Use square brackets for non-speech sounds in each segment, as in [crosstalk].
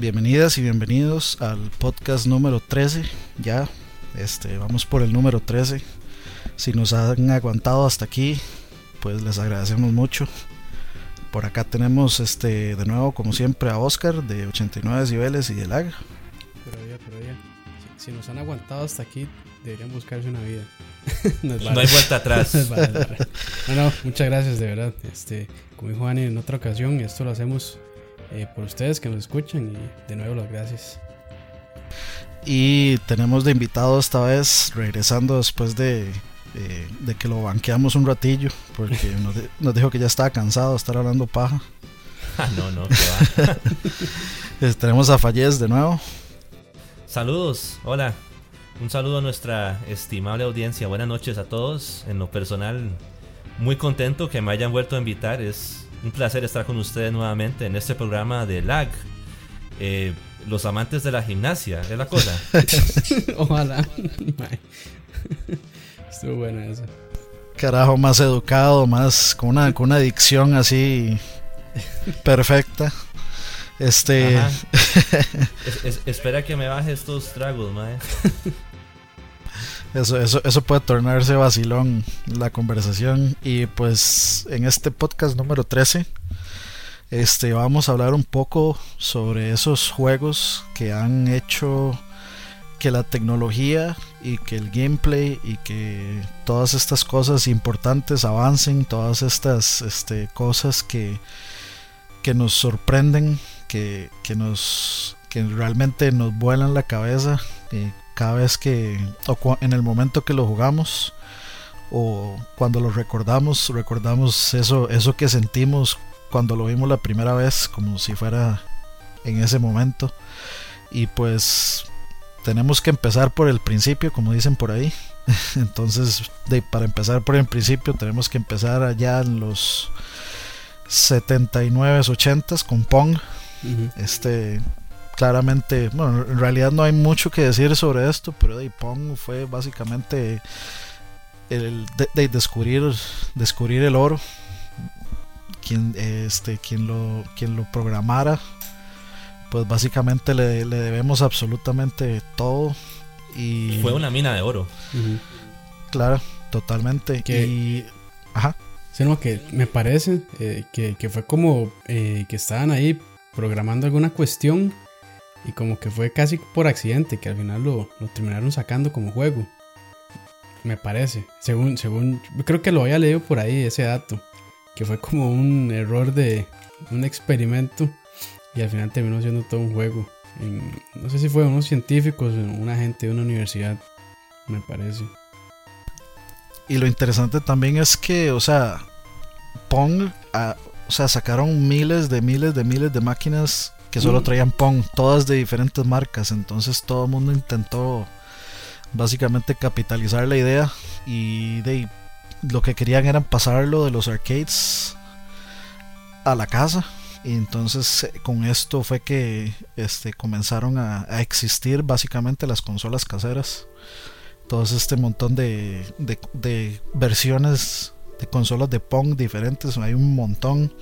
bienvenidas y bienvenidos al podcast número 13. Ya, este, vamos por el número 13. Si nos han aguantado hasta aquí, pues les agradecemos mucho. Por acá tenemos este de nuevo, como siempre, a Oscar de 89 decibeles y de lag. Pero ya, pero ya. Si, si nos han aguantado hasta aquí, deberían buscarse una vida. [laughs] No, hay vuelta atrás. [laughs] Vale, no es vale. No, no, muchas gracias, de verdad. Este, como dijo Ani en otra ocasión, esto lo hacemos eh, por ustedes que nos escuchan y de nuevo las gracias. Y tenemos de invitado esta vez, regresando después de, eh, de que lo banqueamos un ratillo, porque [laughs] nos dijo que ya estaba cansado de estar hablando paja. Ah, no, no, que va. [laughs] Eh, tenemos a Fallez de nuevo. Saludos, hola. Un saludo a nuestra estimable audiencia. Buenas noches a todos. En lo personal, muy contento que me hayan vuelto a invitar. Es un placer estar con ustedes nuevamente en este programa de LAG. Eh, los amantes de la gimnasia, es la cosa. [laughs] Ojalá. Mae. [laughs] Estuvo buena esa. Carajo, más educado, más con una, con una dicción así perfecta. Este, [laughs] es- espera que me baje estos tragos, mae. Eso, eso, eso puede tornarse vacilón la conversación. Y pues en este podcast número 13, este, vamos a hablar un poco sobre esos juegos que han hecho que la tecnología y que el gameplay y que todas estas cosas importantes avancen, todas estas este, cosas que, que nos sorprenden, que, que nos que realmente nos vuelan la cabeza eh, cada vez que o en el momento que lo jugamos o cuando lo recordamos recordamos eso eso que sentimos cuando lo vimos la primera vez como si fuera en ese momento. Y pues tenemos que empezar por el principio como dicen por ahí. [laughs] Entonces de, para empezar por el principio tenemos que empezar allá en los 79 80s con Pong. Este claramente bueno en realidad no hay mucho que decir sobre esto pero de Pong fue básicamente el de, de descubrir descubrir el oro quien este quien lo quien lo programara. Pues básicamente le, le debemos absolutamente todo y Fue una mina de oro. Claro totalmente. Que- y ajá. Sí, no, que me parece eh, que, que fue como eh, que estaban ahí programando alguna cuestión y como que fue casi por accidente, que al final lo, lo terminaron sacando como juego. Me parece, según, según, creo que lo había leído por ahí ese dato, que fue como un error de un experimento y al final terminó siendo todo un juego. No sé si fue unos científicos o una gente de una universidad, me parece. Y lo interesante también es que, o sea, Pong, ah, o sea, sacaron miles de miles de miles de máquinas que solo traían Pong, todas de diferentes marcas. Entonces todo el mundo intentó básicamente capitalizar la idea y de lo que querían era pasarlo de los arcades a la casa. Y entonces eh, con esto fue que este, comenzaron a, a existir básicamente las consolas caseras todo este montón de, de, de versiones de consolas de Pong diferentes, hay un montón.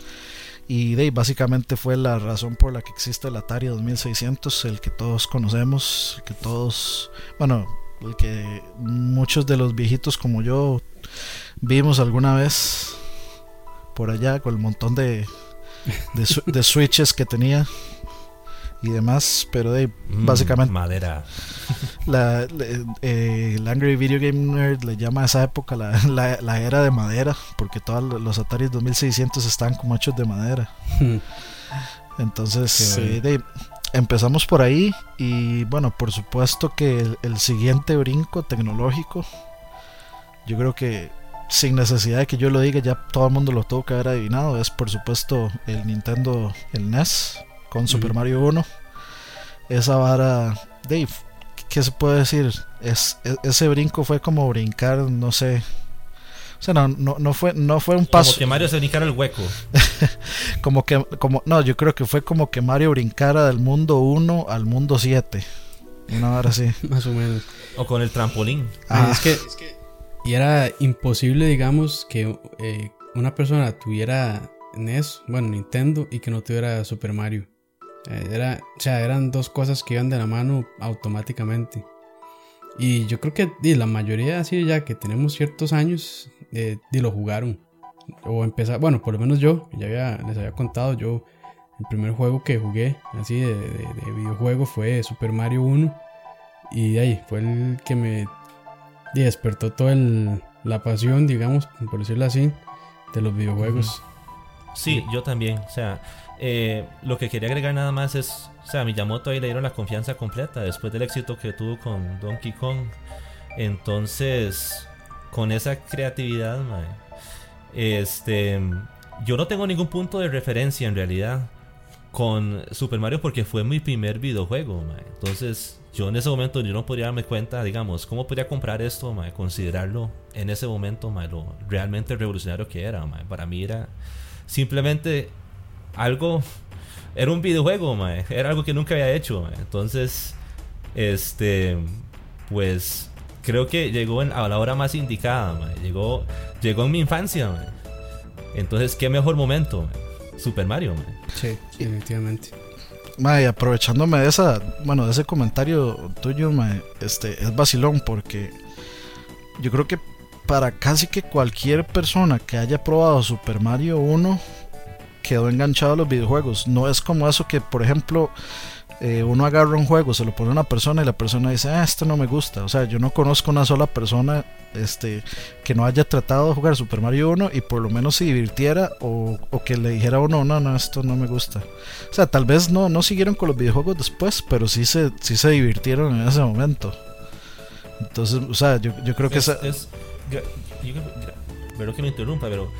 Y de básicamente fue la razón por la que existe el Atari 2600, el que todos conocemos, el que todos, bueno, el que muchos de los viejitos como yo vimos alguna vez por allá con el montón de, de [laughs] switches que tenía y demás, pero de Mm, básicamente Madera. [laughs] la, le- eh, el Angry Video Game Nerd le llama a esa época la, la- la era de madera, porque todos los Atari 2600 estaban como hechos de madera. [laughs] Entonces, eh, de- empezamos por ahí y bueno, por supuesto que el, el siguiente brinco tecnológico, yo creo que sin necesidad de que yo lo diga, ya todo el mundo lo tuvo que haber adivinado, es por supuesto el Nintendo, el NES, con Super. Mario 1. Esa vara, Dave, ¿qué se puede decir? Es, e- ese brinco fue como brincar, no sé. O sea, no, no, no fue, no fue un paso. Como que Mario se brincara el hueco. [laughs] Como que, como, no, yo creo que fue como que Mario brincara del mundo 1 al mundo 7. Una hora así. [laughs] Más o menos. O con el trampolín. Ah, es, que, y era imposible, digamos, que eh, una persona tuviera NES, bueno, Nintendo, y que no tuviera Super Mario. Eh, era, o sea, eran dos cosas que iban de la mano automáticamente. Y yo creo que la mayoría, así ya que tenemos ciertos años, eh, lo jugaron. O empezar, bueno, por lo menos yo, ya les había contado, yo, el primer juego que jugué así de, de videojuego fue Super Mario 1. Y ahí fue el que me despertó toda la pasión, digamos, por decirlo así, de los videojuegos. Sí, yo también. O sea, eh, lo que quería agregar nada más es, o sea, a Miyamoto ahí le dieron la confianza completa después del éxito que tuvo con Donkey Kong. Entonces, con esa creatividad, este, yo no tengo ningún punto de referencia en realidad con Super Mario porque fue mi primer videojuego. Entonces, yo en ese momento yo no podría darme cuenta, digamos, cómo podría comprar esto, considerarlo en ese momento lo realmente revolucionario que era. Para mí era simplemente algo, era un videojuego, era algo que nunca había hecho. Entonces, este, pues creo que llegó a la hora más indicada, llegó, llegó en mi infancia. Entonces, qué mejor momento. Super Mario. Sí, definitivamente. Mae, aprovechándome de esa, bueno, de ese comentario tuyo, este, es vacilón porque yo creo que para casi que cualquier persona que haya probado Super Mario 1 quedó enganchado a los videojuegos. No es como eso que, por ejemplo, eh, uno agarra un juego, se lo pone a una persona y la persona dice, ah, esto no me gusta. O sea, yo no conozco una sola persona este, que no haya tratado de jugar Super Mario 1 y por lo menos se divirtiera o, que le dijera a uno, no, no, esto no me gusta. O sea, tal vez no, no siguieron con los videojuegos después, pero sí se, sí se divirtieron en ese momento. Entonces, o sea, yo, yo creo que es, es pero que me interrumpa, pero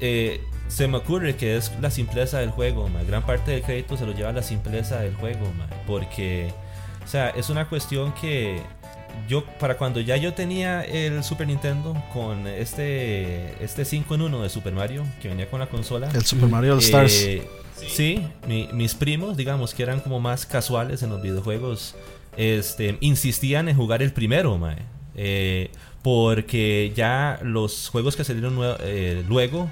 eh, se me ocurre que es la simpleza del juego, gran parte del crédito se lo lleva la simpleza del juego, porque, o sea, es una cuestión que yo, para cuando ya yo tenía el Super Nintendo con este, este 5 en 1 de Super Mario, que venía con la consola. El Super Mario All Stars. Eh, sí, mis primos, digamos, que eran como más casuales en los videojuegos, este, insistían en jugar el primero, eh, porque ya los juegos que salieron eh, luego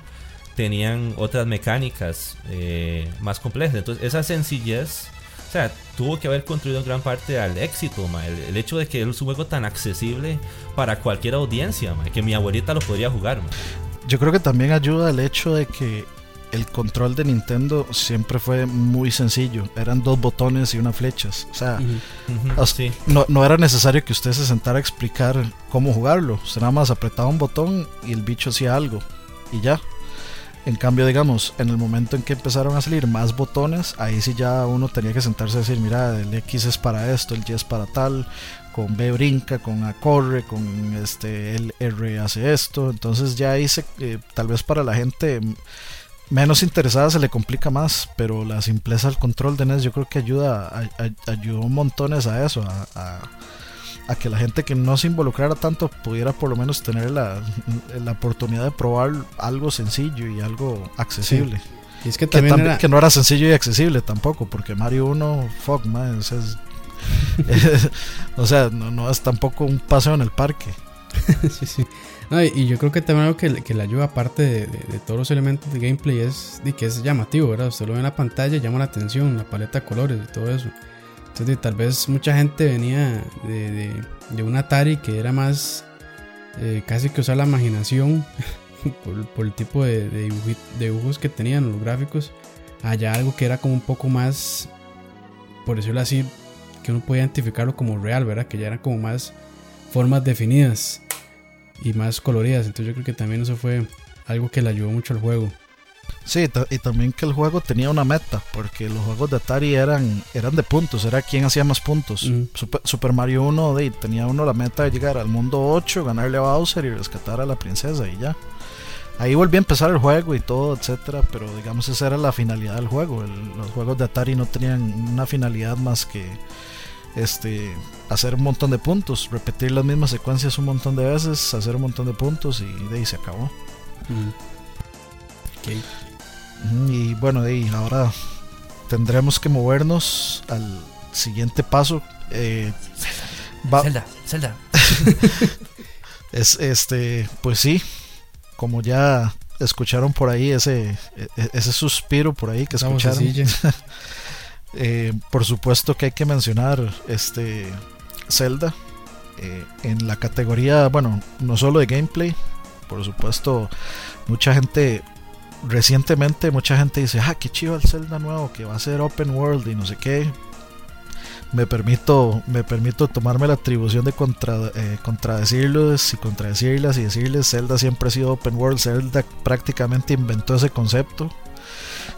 tenían otras mecánicas eh, más complejas. Entonces, esa sencillez, o sea, tuvo que haber contribuido en gran parte al éxito, El, hecho de que es un juego tan accesible para cualquier audiencia, que mi abuelita lo podría jugar. Yo creo que también ayuda el hecho de que el control de Nintendo siempre fue muy sencillo. Eran dos botones y unas flechas. O sea, no, no, era necesario que usted se sentara a explicar cómo jugarlo. Usted nada más apretaba un botón y el bicho hacía algo. Y ya. En cambio, digamos, en el momento en que empezaron a salir más botones, ahí sí ya uno tenía que sentarse a decir, mira, el X es para esto, el Y es para tal, con B brinca, con A corre, con este el R hace esto. Entonces ya ahí se, eh, tal vez para la gente menos interesada se le complica más, pero la simpleza del control de NES yo creo que ayuda, a, ayudó montones a eso, a a que la gente que no se involucrara tanto pudiera por lo menos tener la, la oportunidad de probar algo sencillo y algo accesible. Y es que también que no era sencillo y accesible tampoco, porque Mario 1, fuck, man, es, [laughs] o sea, no, no, es tampoco un paseo en el parque. [laughs] sí, sí. y, yo creo que también algo que, que le ayuda, aparte de, de, todos los elementos de gameplay, es de que es llamativo, ¿verdad? Usted lo ve en la pantalla, llama la atención, la paleta de colores y todo eso. Entonces, tal vez mucha gente venía de, de, un Atari que era más eh, casi que usar la imaginación [laughs] por, el tipo de, de, dibujos que tenían los gráficos. Allá algo que era como un poco más, por decirlo así, que uno podía identificarlo como real, ¿verdad? Que ya eran como más formas definidas y más coloridas. Entonces yo creo que también eso fue algo que le ayudó mucho al juego. Sí, y también que el juego tenía una meta, porque los juegos de Atari eran, eran de puntos, era quien hacía más puntos. Super, Mario 1 tenía uno la meta de llegar al mundo 8, ganarle a Bowser y rescatar a la princesa y ya. Ahí volví a empezar el juego y todo, etcétera, pero digamos esa era la finalidad del juego. los juegos de Atari no tenían una finalidad más que este hacer un montón de puntos, repetir las mismas secuencias un montón de veces, hacer un montón de puntos y de ahí se acabó. Y bueno, y ahora tendremos que movernos al siguiente paso. Eh, Zelda, Zelda. [laughs] es este, pues sí, como ya escucharon por ahí ese, e, e, ese suspiro por ahí que escucharon. [laughs] Eh, por supuesto que hay que mencionar este Zelda eh, en la categoría, bueno, no solo de gameplay, por supuesto, mucha gente recientemente mucha gente dice, ah, qué chido el Zelda nuevo que va a ser open world y no sé qué. Me permito, me permito tomarme la atribución de contra, eh, contradecirlos y contradecirlas y decirles, Zelda siempre ha sido open world, Zelda prácticamente inventó ese concepto.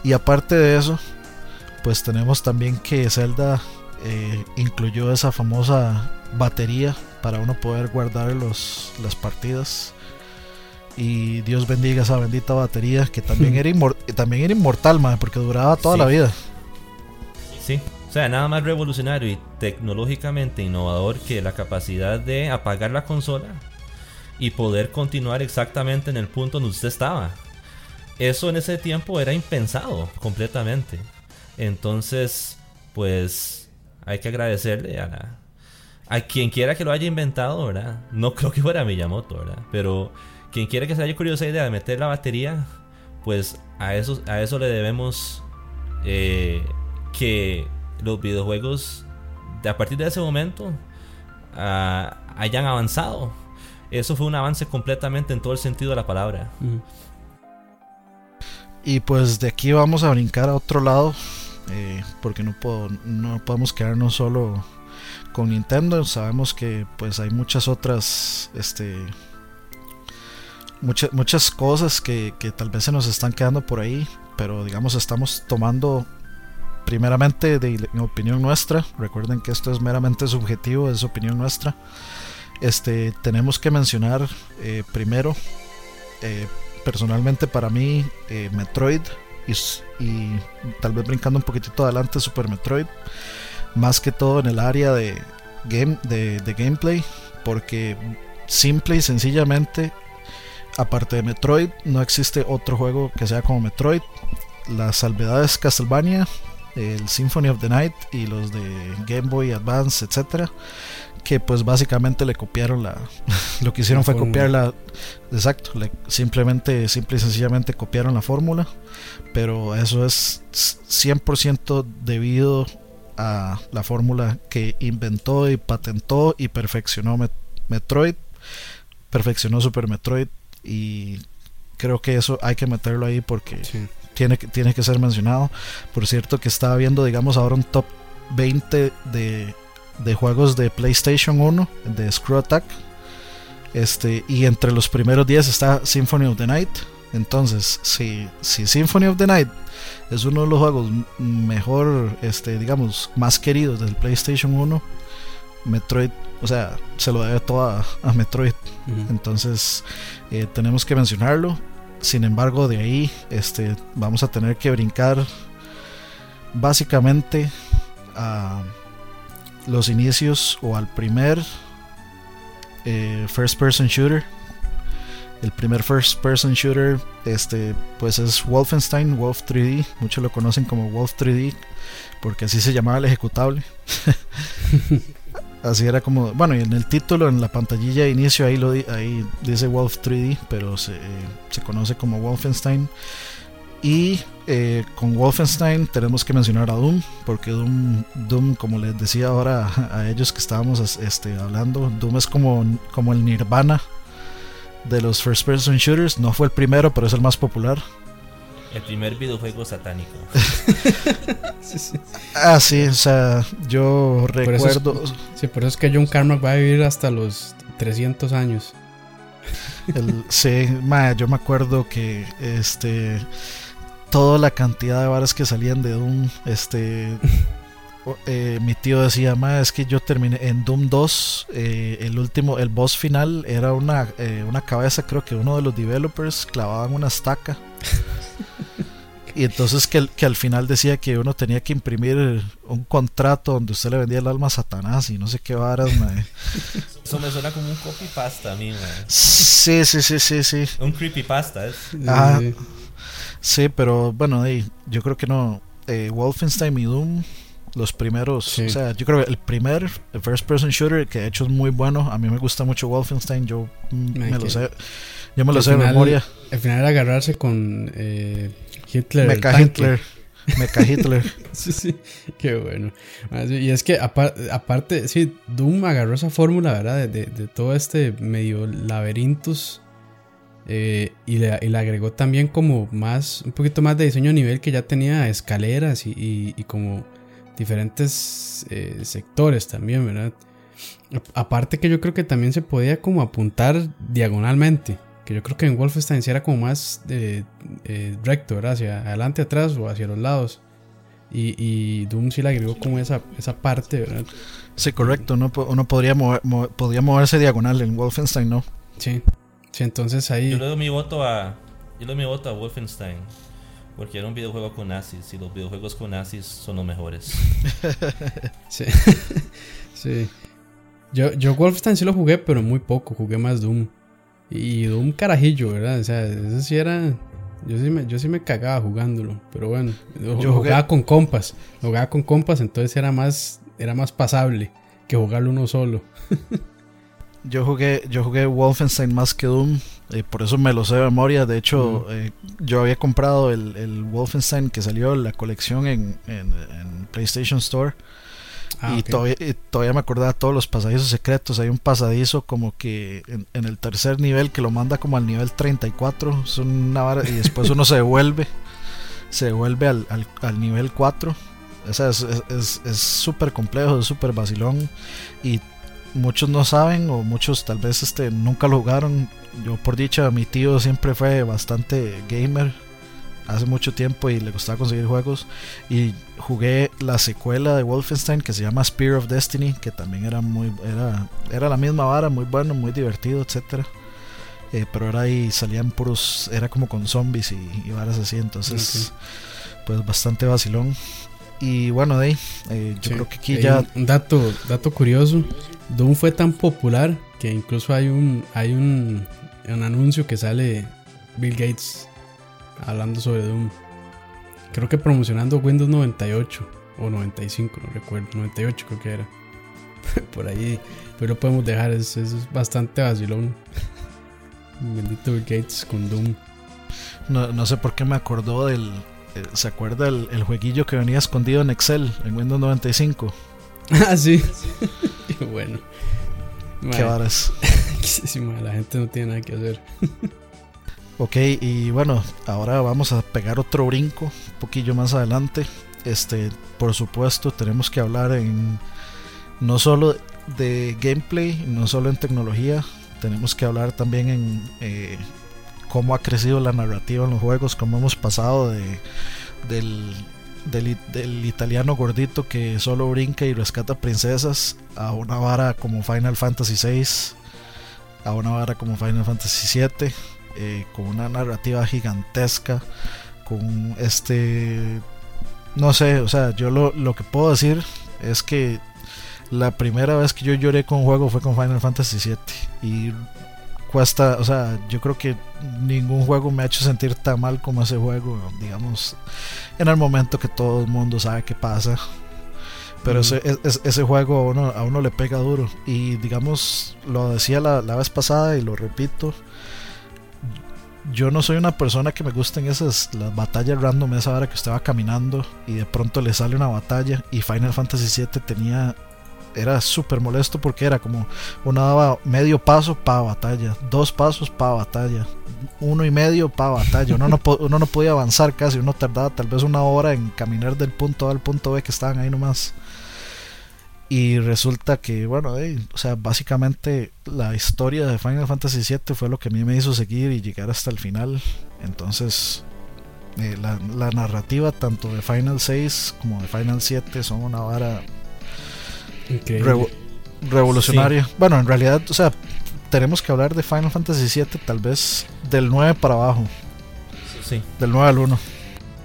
Y aparte de eso, pues tenemos también que Zelda eh, incluyó esa famosa batería para uno poder guardar los, las partidas y Dios bendiga esa bendita batería que también era, también era inmortal, porque duraba toda la vida. Sí, o sea, nada más revolucionario y tecnológicamente innovador que la capacidad de apagar la consola y poder continuar exactamente en el punto donde usted estaba. Eso en ese tiempo era impensado completamente. Entonces, pues hay que agradecerle a la, a quien quiera que lo haya inventado, ¿verdad? No creo que fuera Miyamoto, ¿verdad? Pero quien quiera que se haya curiosa idea de meter la batería, pues a eso, a eso le debemos eh, que los videojuegos de a partir de ese momento ah, hayan avanzado. Eso fue un avance completamente en todo el sentido de la palabra. Y pues de aquí vamos a brincar a otro lado, eh, porque no, puedo, no podemos quedarnos solo con Nintendo. Sabemos que pues hay muchas otras este, muchas, muchas cosas que, tal vez se nos están quedando por ahí, pero digamos estamos tomando primeramente de, opinión nuestra, recuerden que esto es meramente subjetivo, es opinión nuestra. Este, tenemos que mencionar eh, primero, eh, personalmente para mí, eh, Metroid y, tal vez brincando un poquitito adelante, Super Metroid, más que todo en el área de, game, de, de gameplay, porque simple y sencillamente aparte de Metroid, no existe otro juego que sea como Metroid. Las salvedades Castlevania, el Symphony of the Night y los de Game Boy Advance, etcétera, que pues básicamente le copiaron la [laughs] lo que hicieron fue copiar la exacto, simplemente simple y sencillamente copiaron la fórmula, pero eso es 100% debido a la fórmula que inventó y patentó y perfeccionó Metroid, perfeccionó Super Metroid y creo que eso hay que meterlo ahí porque tiene, tiene que ser mencionado. Por cierto que estaba viendo, digamos, ahora un top 20 de, de juegos de PlayStation 1, de Screw Attack. Este, y entre los primeros 10 está Symphony of the Night. Entonces, si, si Symphony of the Night es uno de los juegos mejor, este, digamos, más queridos del PlayStation 1, Metroid, o sea, se lo debe todo a, Metroid. Entonces, eh, tenemos que mencionarlo. Sin embargo, de ahí este, vamos a tener que brincar básicamente a los inicios o al primer eh, first person shooter. El primer first person shooter este, pues es Wolfenstein, Wolf 3D. Muchos lo conocen como Wolf 3D porque así se llamaba el ejecutable. [laughs] Así era como, bueno, y en el título, en la pantallilla de inicio, ahí, lo, ahí dice Wolf 3D, pero se, se conoce como Wolfenstein. Y eh, con Wolfenstein tenemos que mencionar a Doom, porque Doom, Doom como les decía ahora [laughs] a ellos que estábamos este, hablando, Doom es como, como el Nirvana de los first person shooters. No fue el primero, pero es el más popular. El primer videojuego satánico. [laughs] Ah, sí, o sea, yo recuerdo. sí, por eso es que John Carmack va a vivir hasta los 300 años. sí, yo me acuerdo que este toda la cantidad de varas que salían de Doom, este eh, mi tío decía, ma, es que yo terminé en Doom 2, eh, el último, el boss final era una, eh, una cabeza, creo que uno de los developers clavaban una estaca. [laughs] Y entonces que, que, al final decía que uno tenía que imprimir un contrato donde usted le vendía el alma a Satanás y no sé qué varas, [laughs] Eso me suena como un copypasta a mí, Sí, sí, sí, sí, sí. Un creepypasta, ¿eh? sí, pero bueno, yo creo que no. Wolfenstein y Doom los primeros, o sea, yo creo que el primer first person shooter que de hecho es muy bueno. A mí me gusta mucho Wolfenstein, yo me lo sé, yo me lo sé de memoria. Al final era agarrarse con eh, Hitler. Mecha Hitler. Mecha Hitler. [laughs] sí, sí, qué bueno. Y es que aparte, sí, Doom agarró esa fórmula, ¿verdad? De, todo este medio laberintos. Eh, y, le, agregó también como más, un poquito más de diseño a nivel que ya tenía escaleras y, como diferentes eh, sectores también, ¿verdad? Aparte que yo creo que también se podía como apuntar diagonalmente. Que yo creo que en Wolfenstein sí era como más de, eh, recto, ¿verdad? Hacia adelante, atrás o hacia los lados. Y, Doom sí le agregó como esa, esa parte, ¿verdad? Sí, correcto. Uno, uno podría, mover, podría moverse diagonal en Wolfenstein, ¿no? Sí. Sí, entonces ahí. Yo le doy mi voto a. Yo le doy mi voto a Wolfenstein. Porque era un videojuego con nazis y los videojuegos con nazis son los mejores. [laughs] sí. [laughs] sí. Yo, yo Wolfenstein sí lo jugué, pero muy poco. Jugué más Doom. Y Doom carajillo, ¿verdad? O sea, eso sí era. Yo sí me, yo sí me cagaba jugándolo. Pero bueno, yo jugaba con compas. Jugaba con compas, entonces era más, era más pasable que jugarlo uno solo. [laughs] yo jugué, yo jugué Wolfenstein más que Doom. Eh, por eso me lo sé de memoria. De hecho, eh, yo había comprado el, el, Wolfenstein que salió en la colección en, en, en PlayStation Store. Ah, y, todavía, me acordaba todos los pasadizos secretos. Hay un pasadizo como que en, el tercer nivel que lo manda como al nivel 34. Es una y después uno se devuelve. Se devuelve al, al, nivel 4. O sea, es súper complejo, es súper vacilón. Y muchos no saben o muchos tal vez este, nunca lo jugaron. Yo por dicha, mi tío siempre fue bastante gamer hace mucho tiempo y le gustaba conseguir juegos. Y jugué la secuela de Wolfenstein que se llama Spear of Destiny, que también era muy era, era la misma vara, muy bueno, muy divertido, etcétera. Eh, pero era ahí salían puros, era como con zombies y, varas así, entonces pues bastante vacilón. Y bueno, de ahí, eh, yo creo que aquí ya... Un dato, dato curioso, Doom fue tan popular que incluso hay un, hay un, un anuncio que sale Bill Gates hablando sobre Doom. Creo que promocionando Windows 98 o 95, no recuerdo. 98 creo que era. [laughs] Por ahí. Pero lo podemos dejar, es, es bastante vacilón. [laughs] Bendito Bill Gates con Doom. No, no, sé por qué me acordó del. Eh, ¿Se acuerda el, el, jueguillo que venía escondido en Excel en Windows 95? [laughs] Ah, sí. bueno. Qué varas. la gente no tiene nada que hacer. Ok, y bueno, ahora vamos a pegar otro brinco un poquillo más adelante. Este, por supuesto, tenemos que hablar en no solo de gameplay, no solo en tecnología, tenemos que hablar también en eh, cómo ha crecido la narrativa en los juegos, cómo hemos pasado de, del, del, del, italiano gordito que solo brinca y rescata princesas a una vara como Final Fantasy VI, a una vara como Final Fantasy VII eh, con una narrativa gigantesca, con este... No sé, o sea, yo lo, lo que puedo decir es que la primera vez que yo lloré con un juego fue con Final Fantasy VII y cuesta, o sea, yo creo que ningún juego me ha hecho sentir tan mal como ese juego, digamos, en el momento que todo el mundo sabe qué pasa. Pero ese, ese, juego a uno, a uno le pega duro. Y digamos, lo decía la, la vez pasada y lo repito, yo no soy una persona que me gusten esas las batallas random, esa hora que estaba caminando y de pronto le sale una batalla y Final Fantasy VII tenía era súper molesto porque era como uno daba medio paso para batalla, dos pasos para batalla, uno y medio para batalla, uno no, uno no podía avanzar casi, uno tardaba tal vez una hora en caminar del punto A al punto B que estaban ahí nomás. Y resulta que, bueno, o sea, básicamente la historia de Final Fantasy VII fue lo que a mí me hizo seguir y llegar hasta el final. Entonces, eh, la, narrativa tanto de Final 6 como de Final 7 son una vara revolucionaria. Bueno, en realidad, o sea, tenemos que hablar de Final Fantasy VII tal vez del 9 para abajo. Sí. Del 9 al 1.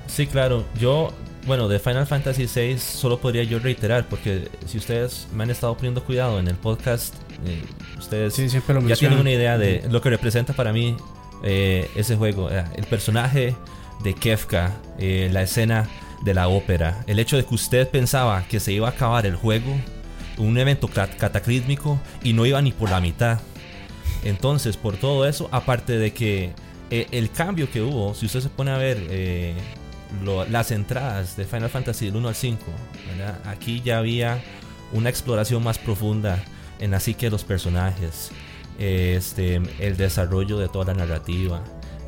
Sí, claro. Yo bueno, de Final Fantasy VI solo podría yo reiterar, porque si ustedes me han estado poniendo cuidado en el podcast, eh, ustedes ya tienen una idea de lo que representa para mí eh, ese juego. Eh, el personaje de Kefka, la escena de la ópera, el hecho de que usted pensaba que se iba a acabar el juego, un evento cataclísmico, y no iba ni por la mitad. Entonces, por todo eso, aparte de que el cambio que hubo, si usted se pone a ver las entradas de Final Fantasy del 1 al 5, aquí ya había una exploración más profunda en la psique de los personajes, este, el desarrollo de toda la narrativa,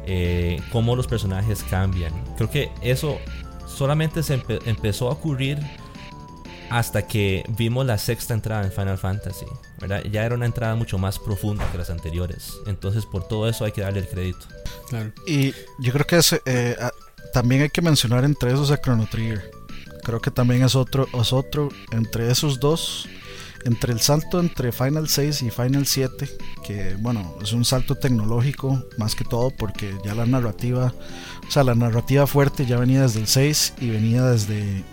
eh, cómo los personajes cambian. Creo que eso solamente se empezó a ocurrir hasta que vimos la sexta entrada en Final Fantasy. ¿verdad? Ya era una entrada mucho más profunda que las anteriores. Entonces por todo eso hay que darle el crédito. Y yo creo que eh, también hay que mencionar entre esos a Chrono Trigger. Creo que también es otro, es otro entre esos dos entre el salto entre Final 6 y Final 7, que bueno, es un salto tecnológico más que todo porque ya la narrativa, o sea, la narrativa fuerte ya venía desde el 6 y venía desde,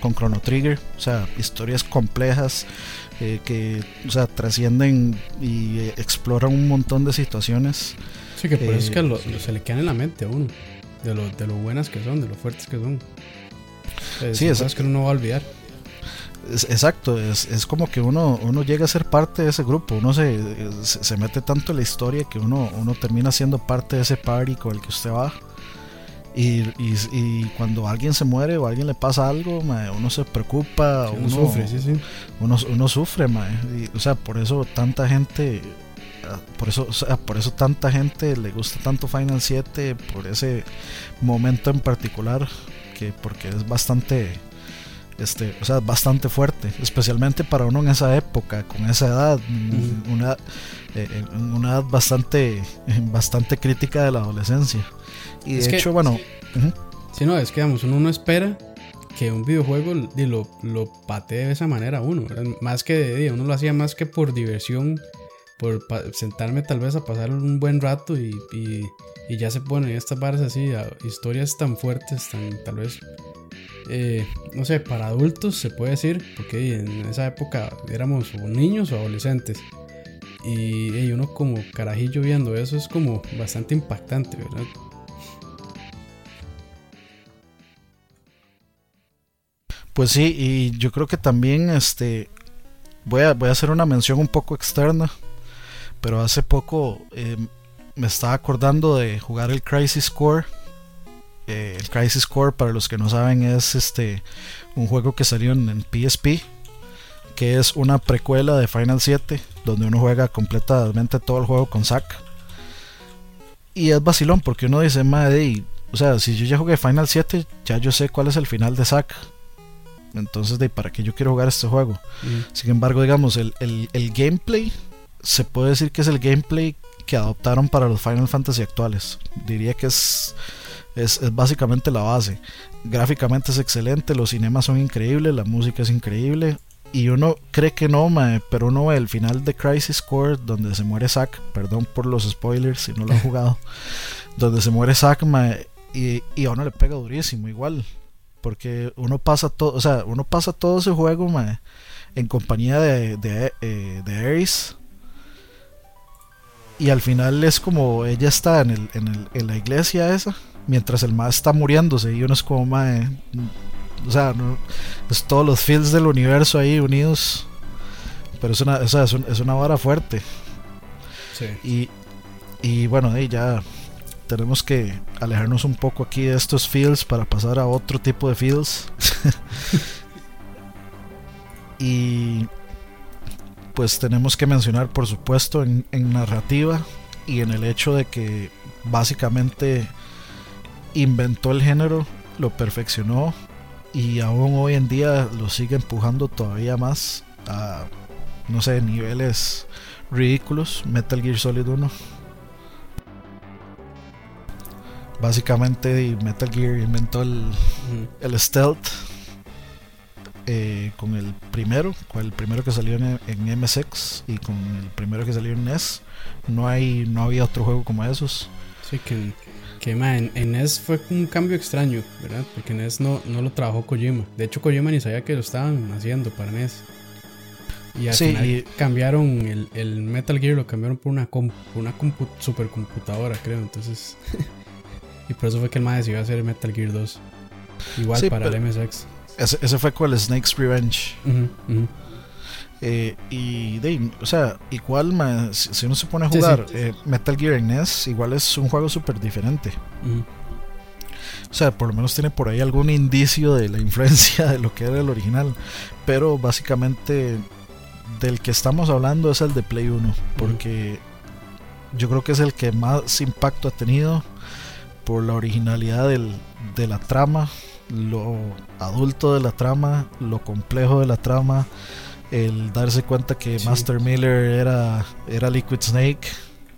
con Chrono Trigger, o sea, historias complejas eh, que, o sea, trascienden y exploran un montón de situaciones. Sí, que por eso es que eh, se le quedan en la mente a uno, de lo, de lo buenas que son, de lo fuertes que son. sí, es que uno no va a olvidar exacto, es, es, como que uno, uno llega a ser parte de ese grupo, uno se, se, mete tanto en la historia que uno, uno termina siendo parte de ese party con el que usted va. Y, y, cuando alguien se muere o a alguien le pasa algo, uno se preocupa, uno, sufre, sí, sí. Uno, uno sufre, o sea, por eso tanta gente, por eso, o sea, por eso tanta gente le gusta tanto Final 7, por ese momento en particular, que porque es bastante este, o sea, bastante fuerte, especialmente para uno en esa época, con esa edad, una, eh, una edad bastante, bastante crítica de la adolescencia. Y de hecho, bueno... Si no, es que vamos, uno no espera que un videojuego lo, lo patee de esa manera uno, más que uno lo hacía más que por diversión, por sentarme tal vez a pasar un buen rato y, y, y ya se ponen estas barras así, historias tan fuertes, tan tal vez eh, no sé, para adultos se puede decir, porque en esa época éramos niños o adolescentes. Y uno como carajillo viendo eso es como bastante impactante, ¿verdad? Pues sí, y yo creo que también este voy a, voy a hacer una mención un poco externa, pero hace poco eh, me estaba acordando de jugar el Crisis Core el Crisis Core, para los que no saben, es este un juego que salió en, PSP, que es una precuela de Final 7, donde uno juega completamente todo el juego con Zack. Y es vacilón, porque uno dice, madre, o sea, si yo ya jugué Final 7, ya yo sé cuál es el final de Zack. Entonces, de para qué yo quiero jugar este juego. Mm. Sin embargo, digamos, el, el gameplay se puede decir que es el gameplay que adoptaron para los Final Fantasy actuales. Diría que es es, básicamente la base. Gráficamente es excelente, los cinemas son increíbles, la música es increíble. Y uno cree que no, pero uno ve el final de Crisis Core donde se muere Zack, perdón por los spoilers si no lo han [laughs] jugado, donde se muere Zack y, y, a uno le pega durísimo igual. Porque uno pasa todo, o sea, uno pasa todo ese juego en compañía de, de, eh, de Ares y al final es como ella está en, el, en, el, en la iglesia esa mientras el más está muriéndose y uno es como mae, o sea, no, es todos los fields del universo ahí unidos. Pero es una, o sea, es, una vara fuerte. Sí. Y, y bueno, ahí ya tenemos que alejarnos un poco aquí de estos fields para pasar a otro tipo de fields. [laughs] y pues tenemos que mencionar, por supuesto, en, en narrativa y en el hecho de que básicamente inventó el género, lo perfeccionó y aún hoy en día lo sigue empujando todavía más a, no sé, niveles ridículos. Metal Gear Solid 1. Básicamente Metal Gear inventó el, el stealth eh, con el primero, con el primero que salió en, en, MSX y con el primero que salió en NES. No hay, no había otro juego como esos. Sí, que que en, NES fue un cambio extraño, ¿verdad? Porque NES no, no lo trabajó Kojima. De hecho, Kojima ni sabía que lo estaban haciendo para NES. Y al final cambiaron el, el, Metal Gear, lo cambiaron por una, comp, una supercomputadora, creo. Entonces. [laughs] y por eso fue que el más decidió hacer Metal Gear 2. Igual para el MSX. Ese, fue con el Snake's Revenge. Eh, y de, o sea, igual si uno se pone a jugar eh, Metal Gear NES, igual es un juego súper diferente. o sea, por lo menos tiene por ahí algún indicio de la influencia de lo que era el original. Pero básicamente del que estamos hablando es el de Play 1, porque yo creo que es el que más impacto ha tenido por la originalidad del, de la trama, lo adulto de la trama, lo complejo de la trama, el darse cuenta que Master Miller era, era Liquid Snake.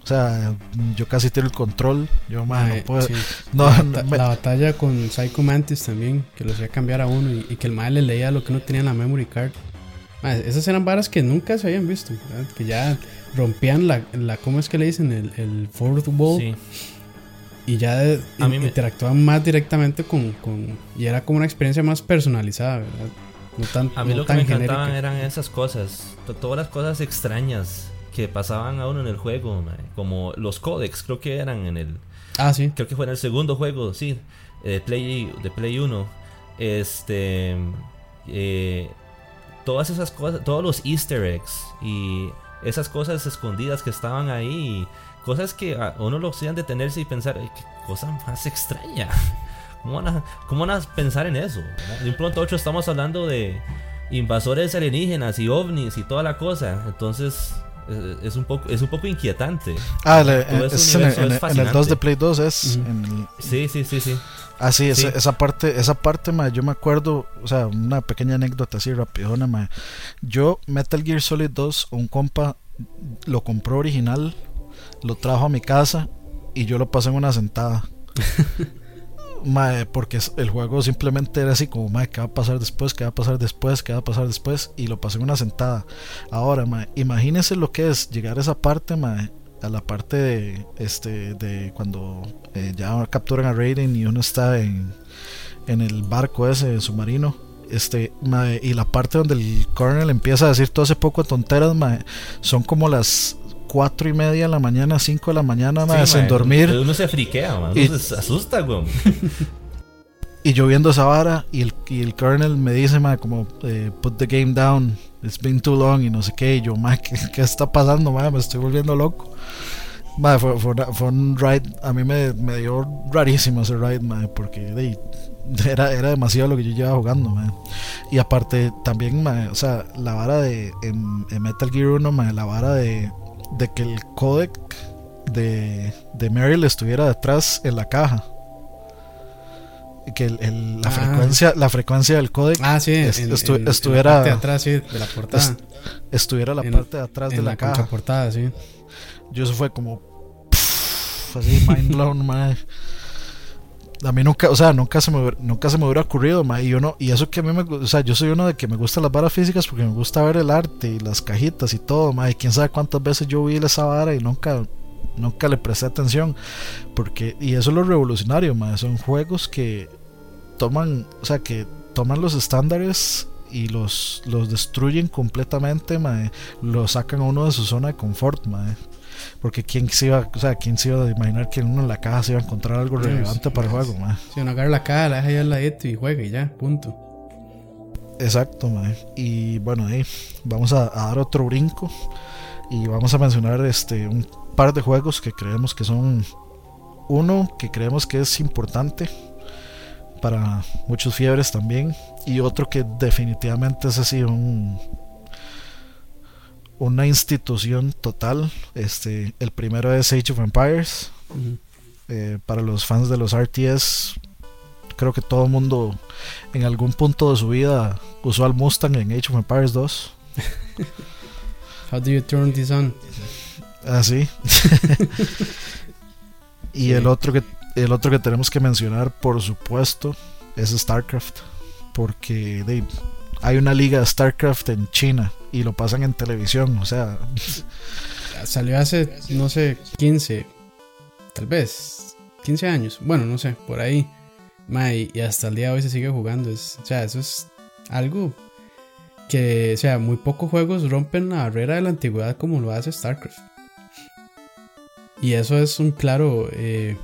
O sea, yo casi tengo el control. Yo, man, no puedo. [laughs] la, batalla con Psycho Mantis también, que lo hacía cambiar a uno y, que el mal le leía lo que no tenía en la memory card. esas eran varas que nunca se habían visto, que ya rompían la, la, ¿cómo es que le dicen? El, el fourth wall. Y ya interactuaban más directamente con, con, Y era como una experiencia más personalizada, ¿verdad? a mí lo que me encantaban eran esas cosas, todas las cosas extrañas que pasaban a uno en el juego, como los códex, creo que eran en el... Ah, sí. Creo que fue en el segundo juego, sí, de Play, de Play 1. Este... Eh, todas esas cosas, todos los easter eggs y esas cosas escondidas que estaban ahí, cosas que a uno lo hacían detenerse y pensar, qué cosa más extraña. [laughs] ¿Cómo van a, pensar en eso? De un pronto a otro estamos hablando de invasores alienígenas y ovnis y toda la cosa. Entonces es un poco es un poco inquietante. Ah, en, el 2 de Play 2 es. Sí, sí, sí, sí. Ah, sí, Esa, parte, esa parte, yo me acuerdo, o sea, una pequeña anécdota así rapidona, ma. Yo, Metal Gear Solid 2, un compa lo compró original, lo trajo a mi casa y yo lo pasé en una sentada. [laughs] porque el juego simplemente era así como, mae, ¿qué va a pasar después? ¿Qué va a pasar después? ¿Qué va a pasar después? Y lo pasé en una sentada. Ahora, mae, imagínense lo que es llegar a esa parte, mae, a la parte de, este, de cuando eh, ya capturan a Raiden y uno está en, en el barco ese submarino. Este, y la parte donde el Colonel empieza a decir todo ese poco de tonteras, son como las 4 y media de la mañana, 5 de la mañana, sí, sin dormir. Uno se friquea, man. Uno se asusta, güey. [laughs] y yo viendo esa vara y el, y el kernel me dice, ma, como, eh, put the game down, it's been too long y no sé qué. Y yo, ma, ¿qué, está pasando? Me estoy volviendo loco. Ma, fue, fue, un ride, a mí me, me, dio rarísimo ese ride, porque era, era demasiado lo que yo llevaba jugando, ma. Y aparte, también, o sea, la vara de en, en Metal Gear 1, ma, la vara de de que el codec de, de Meryl estuviera detrás en la caja. Que el, la, ah. frecuencia, la frecuencia del codec ah, sí, estuviera. la parte de atrás, sí, de la portada. estuviera la parte de atrás de la, la caja. portada, sí. Yo eso fue como. así, mind blown, [laughs] man a mí nunca, o sea, nunca se me, nunca se me hubiera ocurrido, ma, y yo no, y eso que a mí me, o sea, yo soy uno de que me gustan las varas físicas porque me gusta ver el arte y las cajitas y todo, ma, y quién sabe cuántas veces yo vi esa vara y nunca, nunca le presté atención, porque, y eso es lo revolucionario, ma, son juegos que toman, o sea, que toman los estándares y los, los destruyen completamente, ma, lo sacan a uno de su zona de confort, ma. Porque quién se iba, o sea, quién se iba a imaginar que uno en la caja se iba a encontrar algo relevante para el juego, man. Si uno agarra la caja, la deja ahí al ladito y juega y ya, punto. Exacto, man. Y bueno, ahí vamos a, dar otro brinco y vamos a mencionar este un par de juegos que creemos que son uno que creemos que es importante para muchos fiebres también y otro que definitivamente es así un una institución total. Este, el primero es Age of Empires. Eh, para los fans de los RTS, creo que todo el mundo en algún punto de su vida usó al Mustang en Age of Empires 2. [laughs] How do you turn this on? Ah, [laughs] y el otro que el otro que tenemos que mencionar, por supuesto, es StarCraft. Porque hay una liga de StarCraft en China y lo pasan en televisión, o sea. Salió hace, no sé, 15, tal vez, 15 años, bueno, no sé, por ahí. y hasta el día de hoy se sigue jugando. Es, o sea, eso es algo que, o sea, muy pocos juegos rompen la barrera de la antigüedad como lo hace StarCraft. Y eso es un claro eh,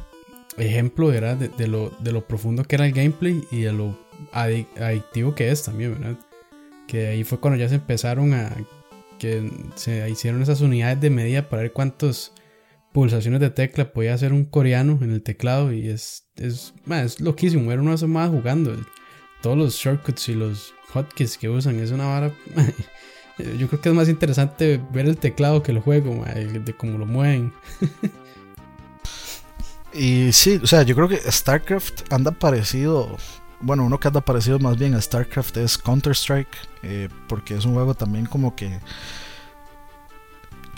ejemplo De, lo, de lo profundo que era el gameplay y de lo adictivo que es también, ¿verdad? Que ahí fue cuando ya se empezaron a que se hicieron esas unidades de medida para ver cuántos pulsaciones de tecla, podía hacer un coreano en el teclado y es, es, es loquísimo. Era hace más jugando. Todos los shortcuts y los hotkeys que usan es una vara. [laughs] Yo creo que es más interesante ver el teclado que el juego, de cómo lo mueven. [laughs] y sí, o sea, yo creo que StarCraft anda parecido. Bueno, uno que anda parecido más bien a StarCraft es Counter-Strike, eh, porque es un juego también como que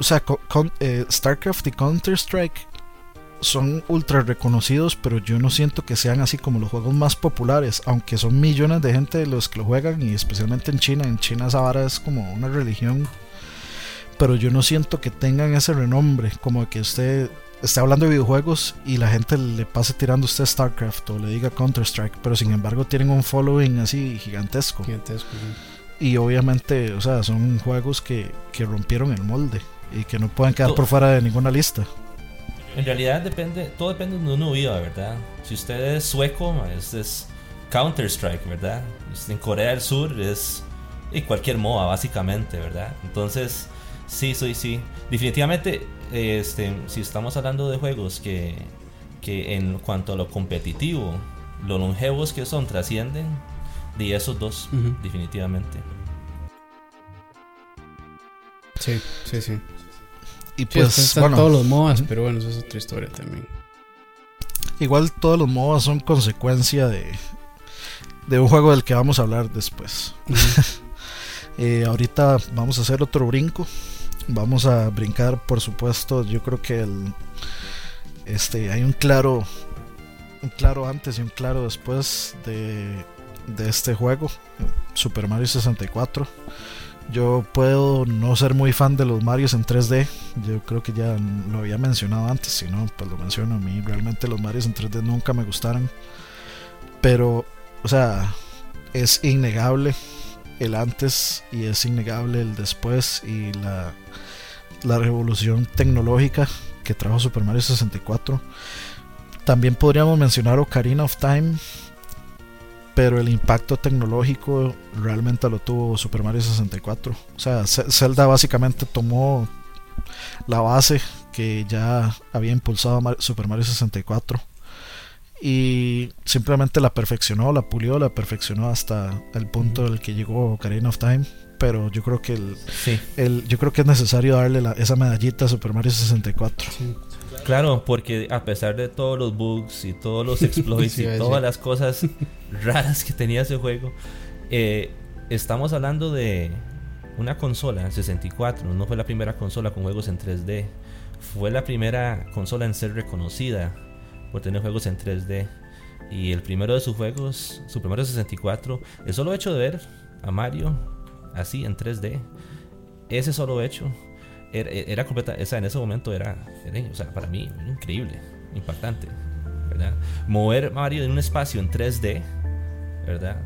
o sea, eh, StarCraft y Counter-Strike son ultra reconocidos, pero yo no siento que sean así como los juegos más populares, aunque son millones de gente los que lo juegan y especialmente en China. En China esa vara es como una religión, pero yo no siento que tengan ese renombre, como que usted esté hablando de videojuegos y la gente le pase tirando a usted StarCraft o le diga Counter-Strike, pero sin embargo tienen un following así gigantesco. Gigantesco. Y obviamente, o sea, son juegos que, que rompieron el molde y que no pueden quedar por fuera de ninguna lista. En realidad depende, todo depende de donde uno viva, ¿verdad? Si usted es sueco, es, es Counter Strike, ¿verdad? En Corea del Sur es y cualquier MOA básicamente, ¿verdad? Entonces, sí, sí, sí. Definitivamente, este, si estamos hablando de juegos que, que en cuanto a lo competitivo, los longevos que son trascienden de esos dos, definitivamente. Sí, sí, sí. Y pues, bueno, todos los MOAs, pero bueno, eso es otra historia también. Igual todos los MOAs son consecuencia de, de un juego del que vamos a hablar después. [laughs] Eh, ahorita vamos a hacer otro brinco. Vamos a brincar, por supuesto. Yo creo que el, este, hay un claro, un claro antes y un claro después de, de este juego, Super Mario 64. Yo puedo no ser muy fan de los Marios en 3D. Yo creo que ya lo había mencionado antes. Si no, pues lo menciono. A mí realmente los Marios en 3D nunca me gustaron. Pero, o sea, es innegable el antes y es innegable el después y la, la revolución tecnológica que trajo Super Mario 64. También podríamos mencionar Ocarina of Time pero el impacto tecnológico realmente lo tuvo Super Mario 64. O sea, Zelda básicamente tomó la base que ya había impulsado Super Mario 64 y simplemente la perfeccionó, la pulió, la perfeccionó hasta el punto en el que llegó Ocarina of Time. Pero yo creo que el, el yo creo que es necesario darle esa medallita a Super Mario 64. Sí. Claro, porque a pesar de todos los bugs y todos los [laughs] exploits y todas las cosas [laughs] raras que tenía ese juego, eh, estamos hablando de una consola 64, no fue la primera consola con juegos en 3D, fue la primera consola en ser reconocida por tener juegos en 3D. Y el primero de sus juegos, su primero 64, el solo hecho de ver a Mario así en 3D, ese solo hecho era, completa, o sea, en ese momento era, o sea, para mí, increíble, impactante, ¿verdad? Mover Mario en un espacio en 3D, ¿verdad?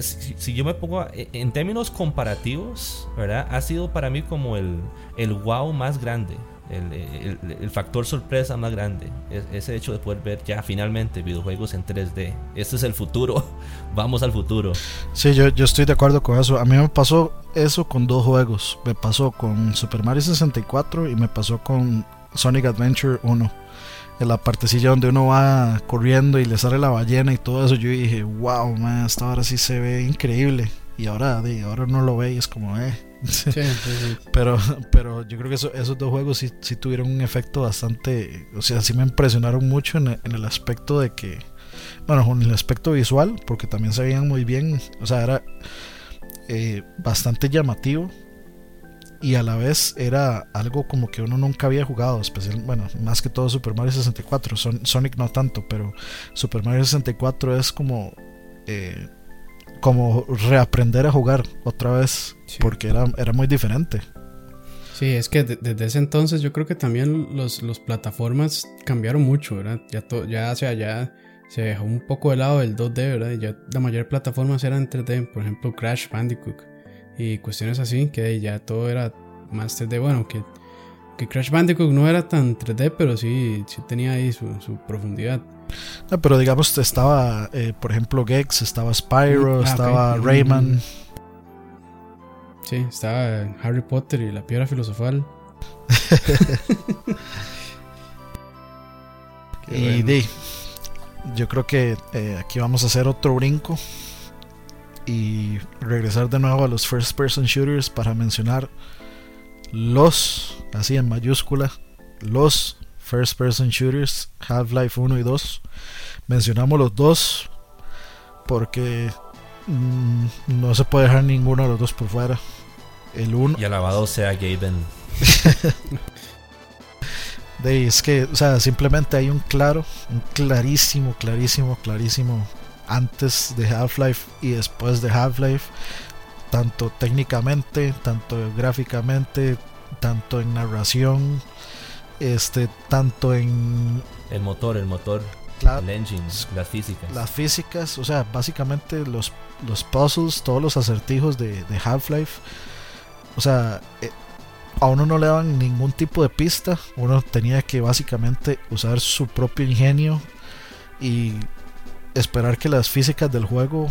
Si, yo me pongo en términos comparativos, ¿verdad? Ha sido para mí como el, el wow más grande, el, factor sorpresa más grande. ese hecho de poder ver ya finalmente videojuegos en 3D. Este es el futuro. [laughs] Vamos al futuro. Sí, yo, yo estoy de acuerdo con eso. A mí me pasó eso con dos juegos. Me pasó con Super Mario 64 y me pasó con Sonic Adventure 1. En la partecilla donde uno va corriendo y le sale la ballena y todo eso, yo dije, wow, man, esta ahora sí se ve increíble. Y ahora, ahora no lo ve y es como, eh [laughs] Pero, pero yo creo que esos dos juegos sí, sí, tuvieron un efecto bastante, o sea, sí me impresionaron mucho en, el aspecto de que, bueno, en el aspecto visual, porque también se veían muy bien, o sea, era eh, bastante llamativo y a la vez era algo como que uno nunca había jugado, especial, bueno, más que todo Super Mario 64, Sonic no tanto, pero Super Mario 64 es como... Eh, como reaprender a jugar otra vez, porque era, era muy diferente. Sí, es que desde ese entonces yo creo que también los, los plataformas cambiaron mucho, ¿verdad? Ya, ya hacia allá se dejó un poco de lado el 2D, ¿verdad? Y ya la mayor plataformas eran 3D, por ejemplo Crash Bandicoot y cuestiones así, que ya todo era más 3D. Bueno, que, que Crash Bandicoot no era tan 3D, pero sí, sí tenía ahí su, su profundidad. No, pero digamos, estaba, eh, por ejemplo, Gex, estaba Spyro, ah, estaba Rayman. Sí, estaba Harry Potter y la piedra filosofal. [laughs] y di, yo creo que eh, aquí vamos a hacer otro brinco y regresar de nuevo a los first person shooters para mencionar los, así en mayúscula, los first person shooters, Half-Life 1 y 2. Mencionamos los dos porque mm, no se puede dejar ninguno de los dos por fuera. El uno. Y alabado sea Gaben. [laughs] de, es que, o sea, simplemente hay un claro, un clarísimo, clarísimo, clarísimo antes de Half-Life y después de Half-Life, tanto técnicamente, tanto gráficamente, tanto en narración, este, tanto en el motor, el motor, el engine, las físicas. Las físicas, o sea, básicamente los, los puzzles, todos los acertijos de, de Half-Life, o sea, eh, a uno no le daban ningún tipo de pista, uno tenía que básicamente usar su propio ingenio y esperar que las físicas del juego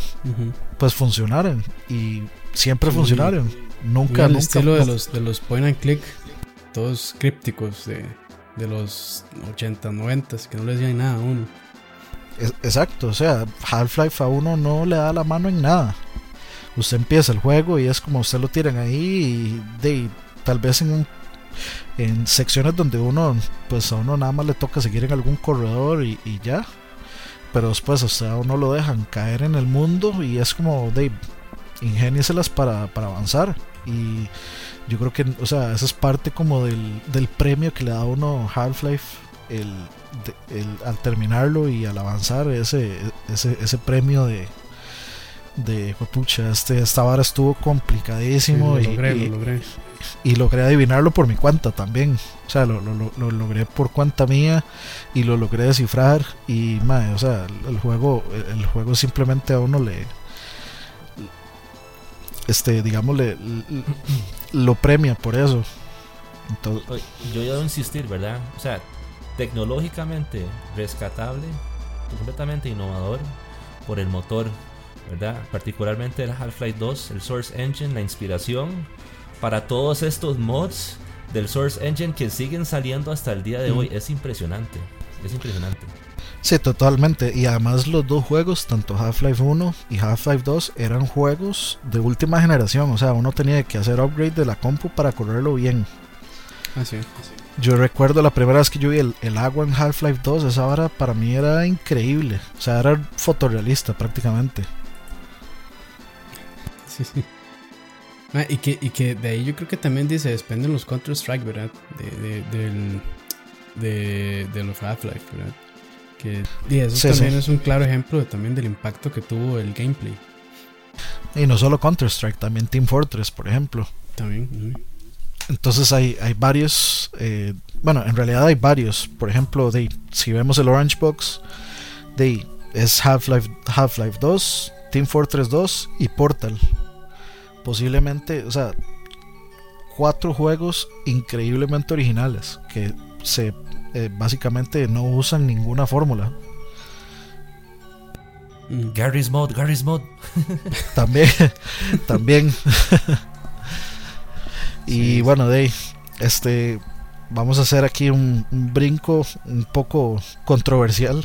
pues funcionaran y siempre funcionaron. Nunca, el estilo de los de los point and click, todos crípticos de, de los 80, 90 que no le decían nada a uno. exacto, o sea, Half-Life a uno no le da la mano en nada. Usted empieza el juego y es como usted lo tiran ahí y de, tal vez en en secciones donde uno pues a uno nada más le toca seguir en algún corredor y, ya pero después o sea uno lo dejan caer en el mundo y es como de ingénieselas para, para avanzar y yo creo que o sea esa es parte como del, del premio que le da uno Half-Life el, el, al terminarlo y al avanzar ese, ese, ese premio de de pucha este esta vara estuvo complicadísimo y, lo logré y logré adivinarlo por mi cuenta también. O sea, lo, lo, logré por cuenta mía y lo logré descifrar. Y, madre, o sea, el, juego, el, juego simplemente a uno le. Este, digamos, le, lo premia por eso. Entonces, yo debo insistir, ¿verdad? O sea, tecnológicamente rescatable, completamente innovador por el motor, ¿verdad? Particularmente el Half-Life 2, el Source Engine, la inspiración para todos estos mods del Source Engine que siguen saliendo hasta el día de hoy. Es impresionante. Es impresionante. Sí, totalmente. Y además los dos juegos, tanto Half-Life 1 y Half-Life 2, eran juegos de última generación. O sea, uno tenía que hacer upgrade de la compu para correrlo bien. Así. Yo recuerdo la primera vez que yo vi el, el agua en Half-Life 2, esa hora para mí era increíble. O sea, era fotorrealista prácticamente. Sí, sí. Ah, y, que, y que de ahí yo creo que también dice, dependen los Counter-Strike, ¿verdad? De, de, de, de los Half-Life, ¿verdad? Que y eso también es un claro ejemplo de, también del impacto que tuvo el gameplay. Y no solo Counter-Strike, también Team Fortress, por ejemplo. También. Entonces hay, hay varios, eh, bueno, en realidad hay varios. Por ejemplo, de, si vemos el Orange Box, de, es Half-Life Half -Life 2, Team Fortress 2 y Portal posiblemente, o sea, cuatro juegos increíblemente originales que se eh, básicamente no usan ninguna fórmula. Mm. Gary's Mod, Gary's Mod. [laughs] también, [laughs] también. [laughs] y bueno, de este vamos a hacer aquí un, un brinco un poco controversial.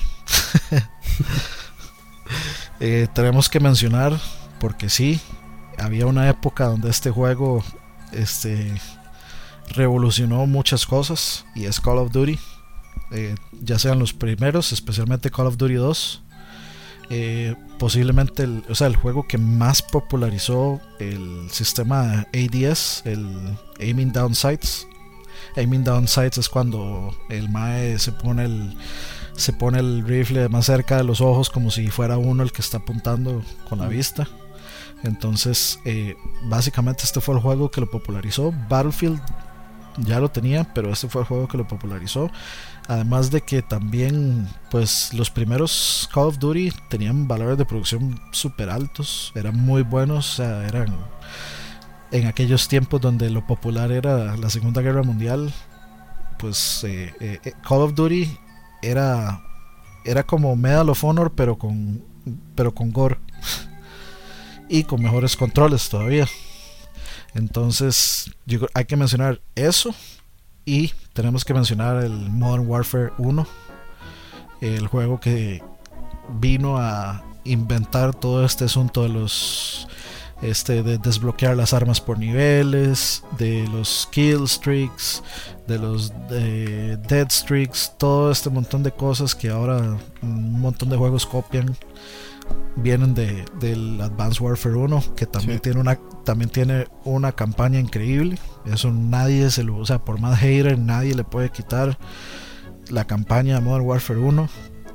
eh, tenemos que mencionar, porque sí, había una época donde este juego este, revolucionó muchas cosas y es Call of Duty. Eh, ya sean los primeros, especialmente Call of Duty 2. Eh, posiblemente el, o sea, el juego que más popularizó el sistema ADS, el Aiming Down Sights. Aiming Down Sights es cuando el MAE se pone el, se pone el rifle más cerca de los ojos como si fuera uno el que está apuntando con la vista. Entonces, eh, básicamente este fue el juego que lo popularizó. Battlefield ya lo tenía, pero este fue el juego que lo popularizó. Además de que también, pues los primeros Call of Duty tenían valores de producción súper altos, eran muy buenos, o sea, eran en aquellos tiempos donde lo popular era la Segunda Guerra Mundial, pues eh, eh, Call of Duty era, era como Medal of Honor, pero con, pero con gore [laughs] y con mejores controles todavía. Entonces, hay que mencionar eso y tenemos que mencionar el Modern Warfare 1, el juego que vino a inventar todo este asunto de los este de desbloquear las armas por niveles, de los kill streaks, de los de dead streaks, todo este montón de cosas que ahora un montón de juegos copian vienen de, del Advanced Warfare 1 que también tiene una también tiene una campaña increíble. Eso nadie se lo o sea por más hater nadie le puede quitar la campaña de Modern Warfare 1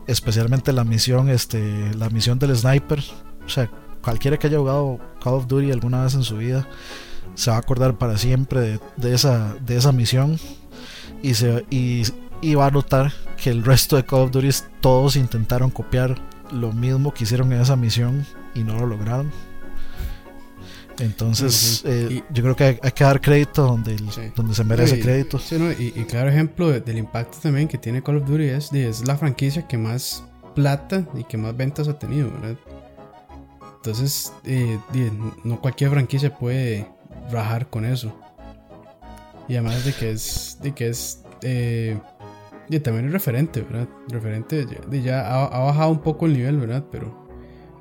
especialmente la misión este la misión del sniper. O sea cualquiera que haya jugado Call of Duty alguna vez en su vida se va a acordar para siempre de, esa, de esa misión. Y, se, y, va a notar que el resto de Call of Duty todos intentaron copiar lo mismo que hicieron en esa misión y no lo lograron. Entonces, eh, yo creo que hay, que dar crédito donde, donde se merece crédito. y, claro ejemplo del impacto también que tiene Call of Duty es, es la franquicia que más plata y que más ventas ha tenido, ¿verdad? Entonces, eh, no cualquier franquicia puede rajar con eso. Y además de que es, de que es, eh, y también es referente, ¿verdad? Referente, ya, ya ha, bajado un poco el nivel, ¿verdad? Pero,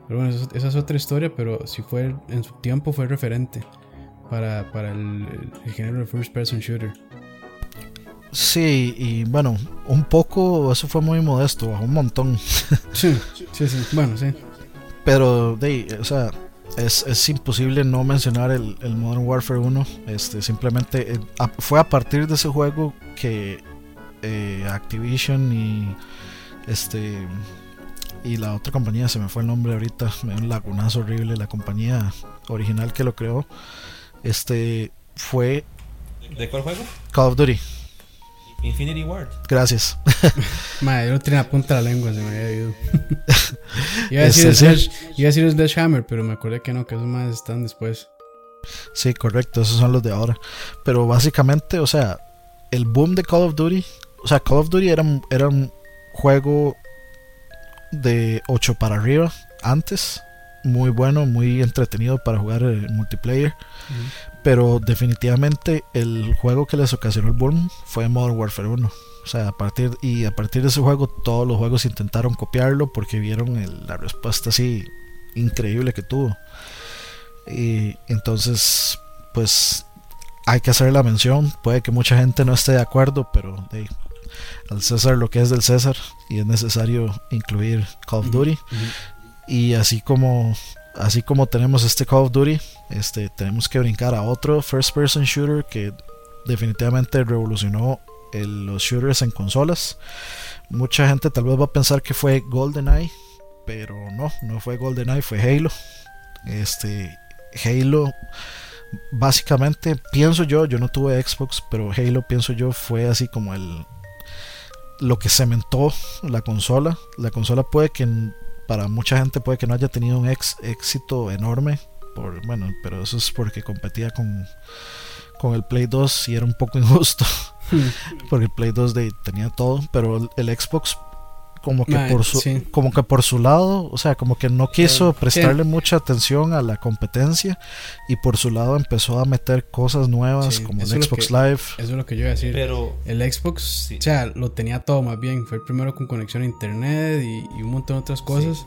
pero bueno, esa es otra historia, pero si fue, en su tiempo fue referente para, para el, el, género de First Person Shooter. Sí, y bueno, un poco, eso fue muy modesto, bajó un montón. [laughs] sí, sí, sí, bueno, sí. Pero, de, o sea, es, es, imposible no mencionar el, el, Modern Warfare 1. Este, simplemente eh, fue a partir de ese juego que eh, Activision y este y la otra compañía se me fue el nombre ahorita, me [laughs] dio un lagunazo horrible. La compañía original que lo creó, este fue. ¿De cuál juego? Call of Duty. Infinity Ward. Gracias. [laughs] Madre, yo no tenía punta la lengua, se me había ido. [laughs] iba, a decir este, Slash, Hammer, pero me acordé que no, que esos más están después. Sí, correcto, esos son los de ahora. Pero básicamente, o sea, el boom de Call of Duty, o sea, Call of Duty era, era un juego de 8 para arriba antes, muy bueno, muy entretenido para jugar el multiplayer. Pero definitivamente el juego que les ocasionó el boom fue Modern Warfare 1. O sea, a partir, y a partir de ese juego todos los juegos intentaron copiarlo porque vieron la respuesta así increíble que tuvo. Y entonces, pues hay que hacer la mención. Puede que mucha gente no esté de acuerdo, pero al César lo que es del César y es necesario incluir Call of Duty. Y así como así como tenemos este Call of Duty, este, tenemos que brincar a otro first person shooter que definitivamente revolucionó los shooters en consolas. Mucha gente tal vez va a pensar que fue GoldenEye, pero no, no fue GoldenEye, fue Halo. Este, Halo, básicamente, pienso yo, yo no tuve Xbox, pero Halo, pienso yo, fue así como el lo que cementó la consola. La consola puede que para mucha gente puede que no haya tenido un ex, éxito enorme, por, bueno, pero eso es porque competía con, con el Play 2 y era un poco [laughs] injusto, porque el Play 2 de, tenía todo, pero el, Xbox como que por su como que por su lado o sea como que no quiso prestarle mucha atención a la competencia y por su lado empezó a meter cosas nuevas como el Xbox Live. eso es lo que yo iba a decir. Pero el Xbox o sea lo tenía todo más bien. Fue el primero con conexión a internet y, un montón de otras cosas.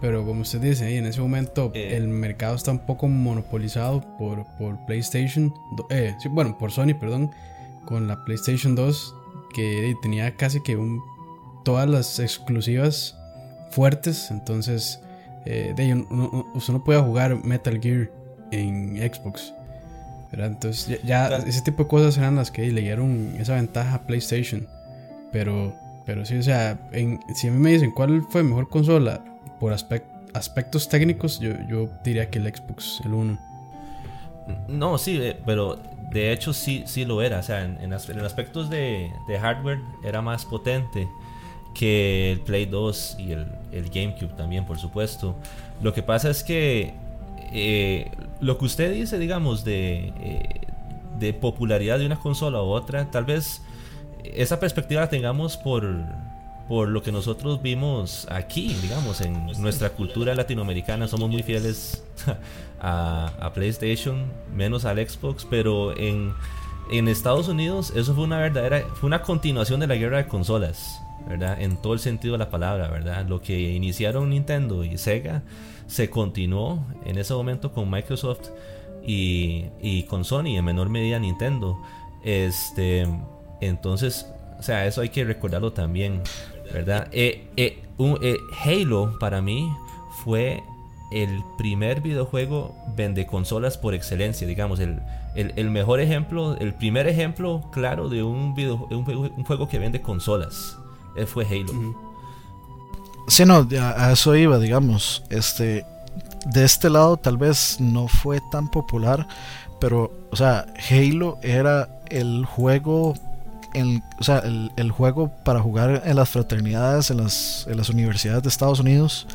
Pero como usted dice, en ese momento eh. el mercado está un poco monopolizado por, por PlayStation, eh, bueno, por Sony, perdón, con la PlayStation 2, que tenía casi que un, todas las exclusivas fuertes, entonces eh, de, usted no puede jugar Metal Gear en Xbox. Entonces ya, ese tipo de cosas eran las que le dieron esa ventaja a PlayStation. Pero, pero sí, o sea, si a mí me dicen cuál fue mejor consola, por aspectos técnicos, yo, yo, diría que el Xbox, el 1. No, sí, eh, pero de hecho sí, sí lo era. O sea, en, aspectos de, hardware era más potente que el Play 2 y el, GameCube también, por supuesto. Lo que pasa es que eh, lo que usted dice, digamos, de, eh, de popularidad de una consola u otra, tal vez esa perspectiva la tengamos por por lo que nosotros vimos aquí, digamos, en nuestra cultura latinoamericana, somos muy fieles [laughs] a, PlayStation, menos al Xbox, pero en, en Estados Unidos eso fue una verdadera, fue una continuación de la guerra de consolas, ¿verdad? En todo el sentido de la palabra, ¿verdad? Lo que iniciaron Nintendo y Sega se continuó en ese momento con Microsoft y, y con Sony, en menor medida Nintendo. Este, entonces, o sea, eso hay que recordarlo también, ¿verdad? Eh, eh, eh, Halo para mí fue el primer videojuego vende consolas por excelencia, digamos, el, el, mejor ejemplo, el primer ejemplo claro de un, video, un, juego que vende consolas fue Halo. Sí, no, a eso iba, digamos, este, de este lado tal vez no fue tan popular, pero, o sea, Halo era el juego el, o sea, el, juego para jugar en las fraternidades, en las, en las universidades de Estados Unidos.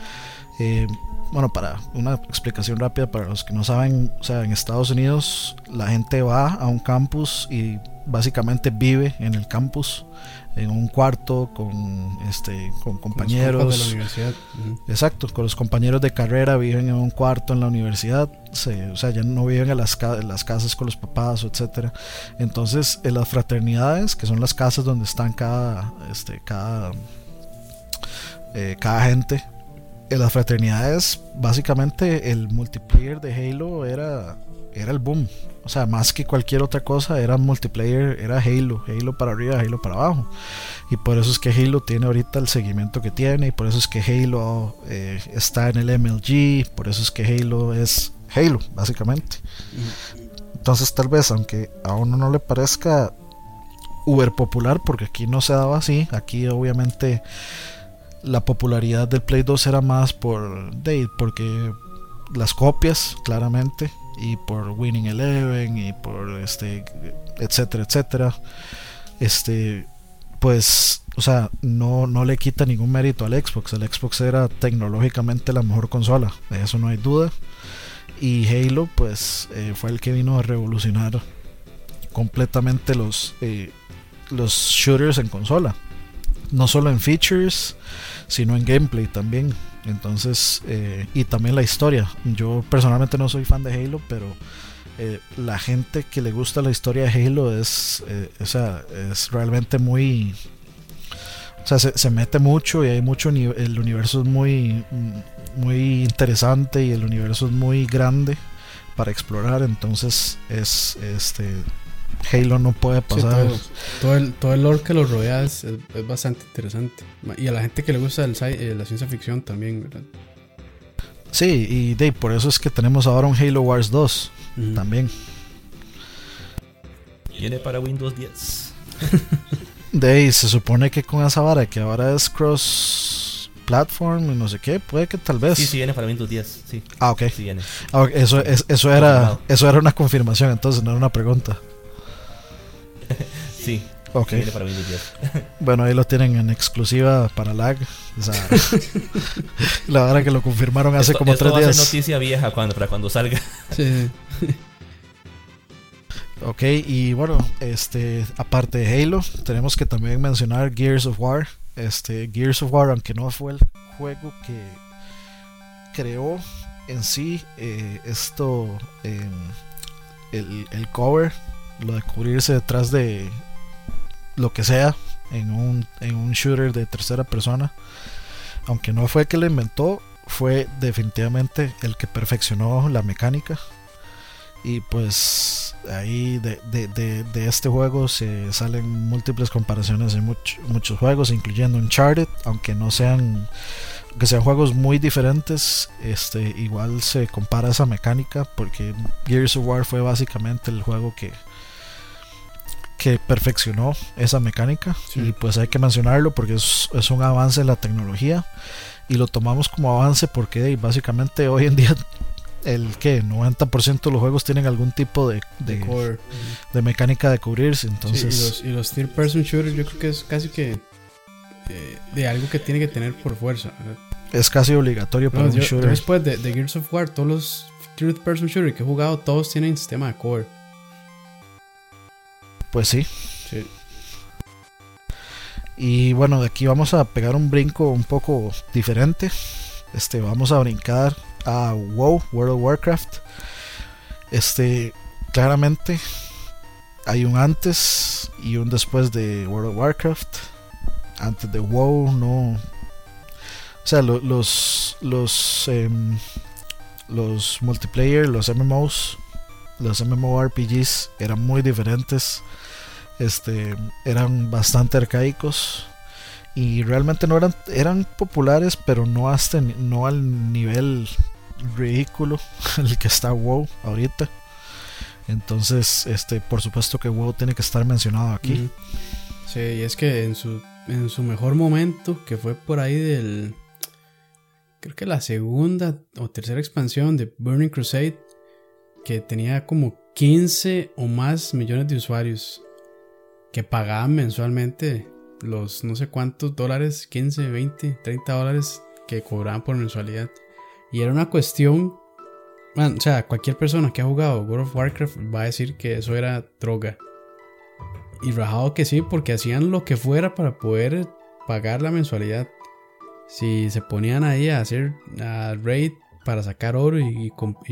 Eh, bueno, para una explicación rápida para los que no saben, o sea, en Estados Unidos la gente va a un campus y básicamente vive en el campus en un cuarto con este con compañeros de la universidad. exacto con los compañeros de carrera viven en un cuarto en la universidad o sea ya no viven en las, las casas con los papás etcétera entonces en las fraternidades que son las casas donde están cada este cada eh, cada gente en las fraternidades básicamente el multiplayer de Halo era era el boom o sea, más que cualquier otra cosa, era multiplayer, era Halo, Halo para arriba, Halo para abajo. Y por eso es que Halo tiene ahorita el seguimiento que tiene, y por eso es que Halo eh, está en el MLG, por eso es que Halo es Halo, básicamente. Entonces, tal vez, aunque a uno no le parezca uber popular, porque aquí no se daba así, aquí obviamente la popularidad del Play 2 era más por Date, porque las copias, claramente, y por Winning Eleven y por este etcétera etcétera. Este pues o sea no no le quita ningún mérito al Xbox. El Xbox era tecnológicamente la mejor consola de eso no hay duda. Y Halo pues eh, fue el que vino a revolucionar completamente los eh, los shooters en consola. No solo en features sino en gameplay también entonces, eh, y también la historia. Yo personalmente no soy fan de Halo, pero eh, la gente que le gusta la historia de Halo es, eh, o sea, es realmente muy... O sea, se, mete mucho y hay mucho... El universo es muy, muy interesante y el universo es muy grande para explorar. Entonces, es este Halo no puede pasar. todo, el, todo el lore que lo rodea es, bastante interesante. Y a la gente que le gusta el, eh, la ciencia ficción también, ¿verdad? Sí, y Dave, por eso es que tenemos ahora un Halo Wars 2 también. Viene para Windows 10. [laughs] Dave, se supone que con esa vara que ahora es cross platform y no sé qué, puede que tal vez. Sí, sí viene para Windows 10, sí. Ah, ok. Sí viene. Ah, eso, eso, era, eso era una confirmación, entonces no era una pregunta. Sí. Ok. [laughs] bueno, ahí lo tienen en exclusiva para lag. [laughs] la verdad que lo confirmaron hace como tres días. noticia vieja cuando, para cuando salga. [laughs] Sí. ok, y bueno, este, aparte de Halo, tenemos que también mencionar Gears of War. Este, Gears of War, aunque no fue el juego que creó en sí eh, esto, em, el, el cover lo de cubrirse detrás de lo que sea en un, en un shooter de tercera persona. Aunque no fue el que lo inventó, fue definitivamente el que perfeccionó la mecánica. Y pues ahí de, de, este juego se salen múltiples comparaciones en muchos juegos, incluyendo Uncharted, aunque no sean que sean juegos muy diferentes, este igual se compara esa mecánica porque Gears of War fue básicamente el juego que, que perfeccionó esa mecánica y pues hay que mencionarlo porque es, un avance en la tecnología y lo tomamos como avance porque básicamente hoy en día el que 90% de los juegos tienen algún tipo de, de, mecánica de cubrirse entonces y, los, third person shooters yo creo que es casi que eh, de algo que tiene que tener por fuerza es casi obligatorio para un shooter. después de, de Gears of War todos los third person shooters que he jugado todos tienen sistema de core pues sí. Y bueno, de aquí vamos a pegar un brinco un poco diferente. Este, vamos a brincar a WoW, World of Warcraft. Este, claramente, hay un antes y un después de World of Warcraft. Antes de WoW, no. O sea, los los em, los multiplayer, los MMOs, los MMORPGs eran muy diferentes. Este, eran bastante arcaicos y realmente no eran eran populares, pero no hasta no al nivel ridículo [laughs] el que está WoW ahorita. Entonces, este, por supuesto que WoW tiene que estar mencionado aquí. Sí, y es que en su, en su mejor momento, que fue por ahí del. Creo que la segunda o tercera expansión de Burning Crusade, que tenía como 15 o más millones de usuarios que pagaban mensualmente los no sé cuántos dólares, 15, 20, 30 dólares que cobraban por mensualidad. Y era una cuestión o sea, cualquier persona que ha jugado World of Warcraft va a decir que eso era droga. Y rajado que sí, porque hacían lo que fuera para poder pagar la mensualidad. Si se ponían ahí a hacer a raid para sacar oro y,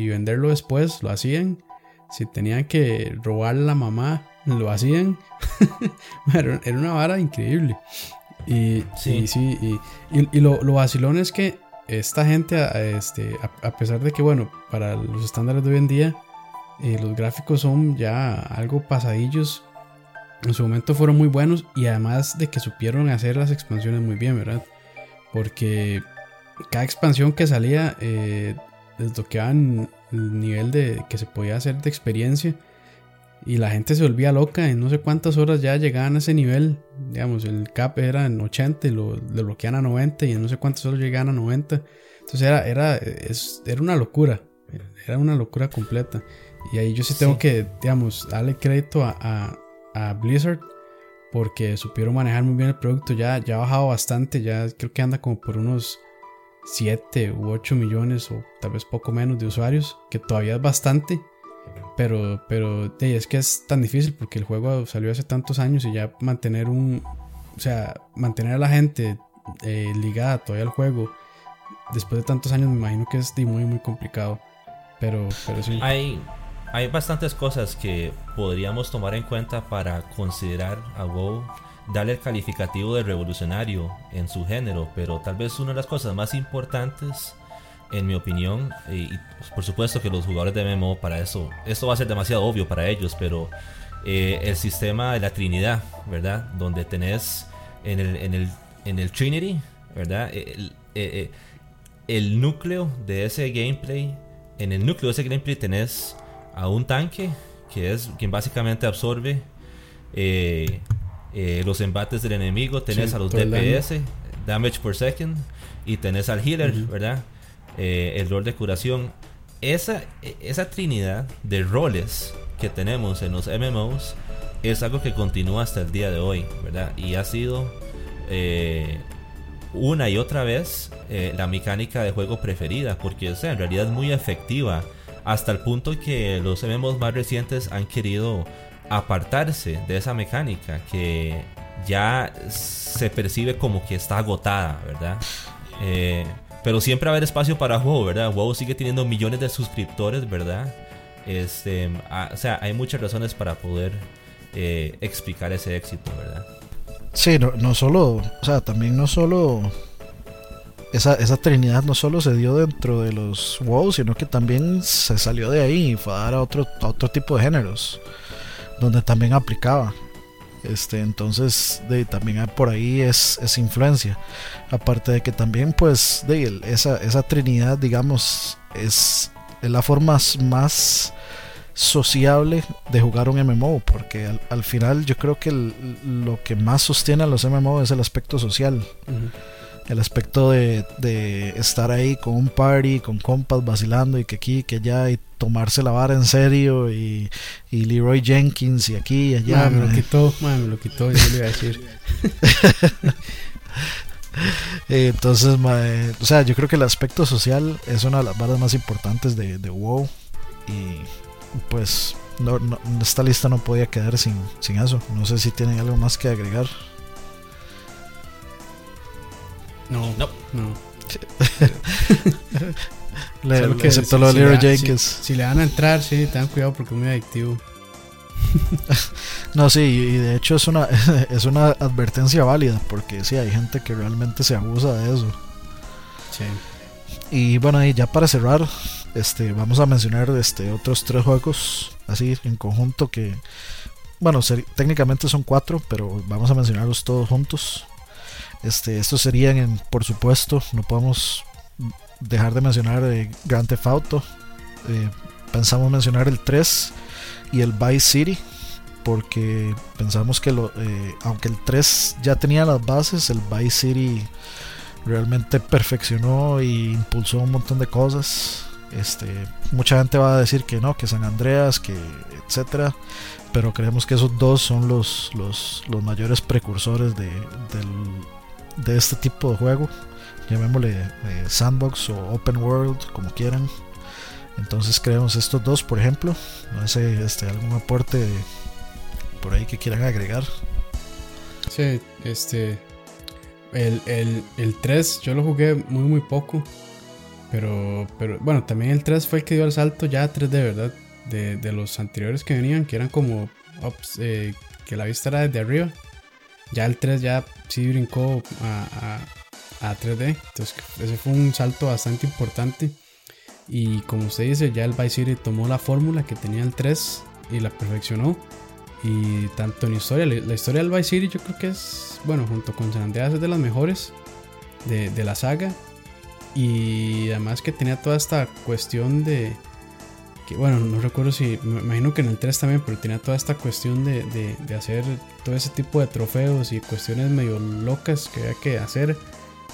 venderlo después, lo hacían. Si tenían que robar la mamá, lo hacían. [laughs] era una vara increíble. Y sí, sí, y, lo, lo vacilón es que esta gente, este, a, pesar de que, bueno, para los estándares de hoy en día, eh, los gráficos son ya algo pasadillos, en su momento fueron muy buenos y además de que supieron hacer las expansiones muy bien, ¿verdad? Porque cada expansión que salía eh, desbloqueaban el nivel de que se podía hacer de experiencia y la gente se volvía loca. En no sé cuántas horas ya llegaban a ese nivel. Digamos, el cap era en 80 y lo bloquean a 90 y en no sé cuántas horas llegaban a 90. Entonces era, era, era una locura. Era una locura completa. Y ahí yo sí tengo que, digamos, darle crédito a, a, Blizzard porque supieron manejar muy bien el producto. Ya, ya ha bajado bastante. Ya creo que anda como por unos 7 u 8 millones o tal vez poco menos de usuarios, que todavía es bastante pero, pero es que es tan difícil porque el juego salió hace tantos años y ya mantener un. O sea, mantener a la gente eh, ligada todavía al juego después de tantos años me imagino que es muy, muy complicado. Pero, sí. Hay, hay bastantes cosas que podríamos tomar en cuenta para considerar a WoW darle el calificativo de revolucionario en su género, pero tal vez una de las cosas más importantes en mi opinión, y, pues, por supuesto que los jugadores de MMO para eso, esto va a ser demasiado obvio para ellos, pero eh, el sistema de la Trinidad, ¿verdad? Donde tenés en el, en el, en el Trinity, ¿verdad? El, eh, eh, núcleo de ese gameplay, en el núcleo de ese gameplay tenés a un tanque, que es quien básicamente absorbe los embates del enemigo, tenés a los DPS, damage per second, y tenés al healer, ¿verdad? Eh, el rol de curación. Esa, esa trinidad de roles que tenemos en los MMOs es algo que continúa hasta el día de hoy, ¿verdad? Y ha sido eh, una y otra vez eh, la mecánica de juego preferida, porque o en realidad es muy efectiva, hasta el punto que los MMOs más recientes han querido apartarse de esa mecánica que ya se percibe como que está agotada, ¿verdad? Pero siempre va a haber espacio para WoW, ¿verdad? WoW sigue teniendo millones de suscriptores, ¿verdad? Este, o sea, hay muchas razones para poder eh, explicar ese éxito, ¿verdad? Sí, no, no solo, o sea, también no solo esa, esa trinidad no solo se dio dentro de los WoW, sino que también se salió de ahí y fue a dar a otro, a otro tipo de géneros, donde también aplicaba. Este, entonces, de, también por ahí es, es, influencia. Aparte de que también, pues, de, esa, esa trinidad, digamos, es, la forma más sociable de jugar un MMO, porque al, final yo creo que lo que más sostiene a los MMO es el aspecto social el aspecto de, estar ahí con un party, con compas vacilando y que aquí, que allá, y tomarse la vara en serio, y, Leroy Jenkins y aquí y allá. me lo quitó, me lo quitó, yo le iba a decir. [laughs] Entonces, o sea, yo creo que el aspecto social es una de las varas más importantes de, WoW. Y pues no, esta lista no podía quedar sin, sin eso. No sé si tienen algo más que agregar. No, no. no. [laughs] le, excepto lo de Leroy Jenkins. Si, le van a entrar, sí, tengan cuidado porque es muy adictivo. [laughs] no, sí, y de hecho es una, [laughs] es una advertencia válida, porque sí, hay gente que realmente se abusa de eso. Sí. Y bueno, y ya para cerrar, este, vamos a mencionar este, otros tres juegos así en conjunto que, bueno, técnicamente son cuatro, pero vamos a mencionarlos todos juntos. Este, estos serían, en, por supuesto, no podemos dejar de mencionar eh, Grand Theft. Eh, pensamos mencionar el 3 y el Vice City porque pensamos que lo, eh, aunque el 3 ya tenía las bases, el Vice City realmente perfeccionó e impulsó un montón de cosas. Este, mucha gente va a decir que no, que San Andreas, que etcétera, pero creemos que esos dos son los, los, los mayores precursores de, de este tipo de juego, llamémosle eh, sandbox o open world, como quieran. Entonces creemos estos dos, por ejemplo. No sé, este, algún aporte por ahí que quieran agregar. Sí, este. El, el, el 3 yo lo jugué muy, muy poco. Pero, pero bueno, también el 3 fue el que dio el salto ya a 3D, ¿verdad? De, de los anteriores que venían, que eran como eh, que la vista era desde arriba. Ya el 3 ya sí brincó a, a, a 3D. Entonces ese fue un salto bastante importante. Y como usted dice, ya el Vice City tomó la fórmula que tenía el 3 y la perfeccionó. Y tanto en historia, la historia del Vice City yo creo que es, bueno, junto con San Andreas es de las mejores de, de la saga. Y además que tenía toda esta cuestión de, bueno, no recuerdo si, me imagino que en el 3 también, pero tenía toda esta cuestión de, de, de, hacer todo ese tipo de trofeos y cuestiones medio locas que había que hacer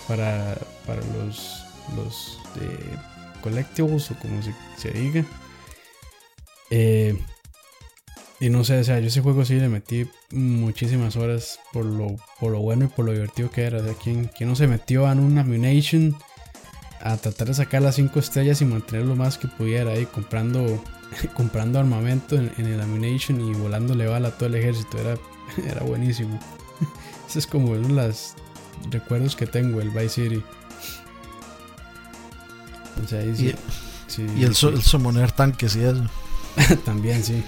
para, para los, los eh, colectivos o como se, se diga. Eh, y no sé, o sea, yo ese juego sí le metí muchísimas horas por lo, por lo bueno y por lo divertido que era. O sea, ¿quién, quién no se metió en una Ammunition a tratar de sacar las 5 estrellas y mantener lo más que pudiera ahí comprando, [laughs] comprando armamento en, el Ammunition y volándole bala a todo el ejército? Era, [laughs] era buenísimo. [laughs] Ese es como uno de los recuerdos que tengo, el Vice City. O sea, ahí sí, y, sí, y el, sí. el summoner tanques y eso. También, sí.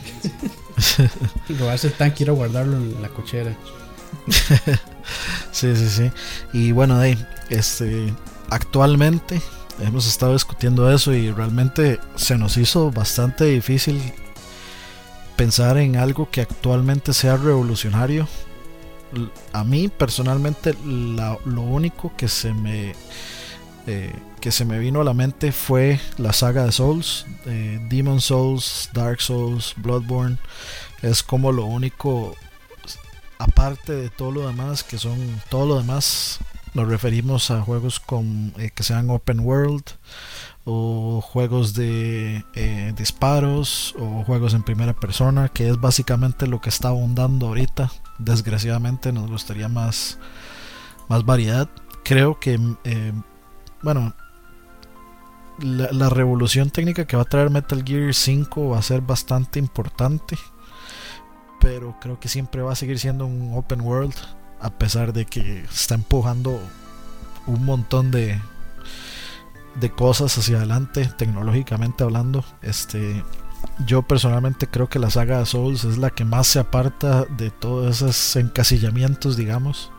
Robarse el tanque y ir a guardarlo en la cochera. sí, sí, sí. Y bueno, ahí, este, actualmente hemos estado discutiendo eso y realmente se nos hizo bastante difícil pensar en algo que actualmente sea revolucionario. A mí personalmente lo único que se me eh, que se me vino a la mente fue la saga de Souls, Demon Souls, Dark Souls, Bloodborne. Es como lo único, aparte de todo lo demás, que son todo lo demás, nos referimos a juegos eh, que sean open world o juegos de eh, disparos o juegos en primera persona, que es básicamente lo que está abundando ahorita. Desgraciadamente nos gustaría más, más variedad. Creo que eh, bueno, la, la, revolución técnica que va a traer Metal Gear 5 va a ser bastante importante. Pero creo que siempre va a seguir siendo un open world. A pesar de que está empujando un montón de, de cosas hacia adelante, tecnológicamente hablando. Este, yo personalmente creo que la saga de Souls es la que más se aparta de todos esos encasillamientos, digamos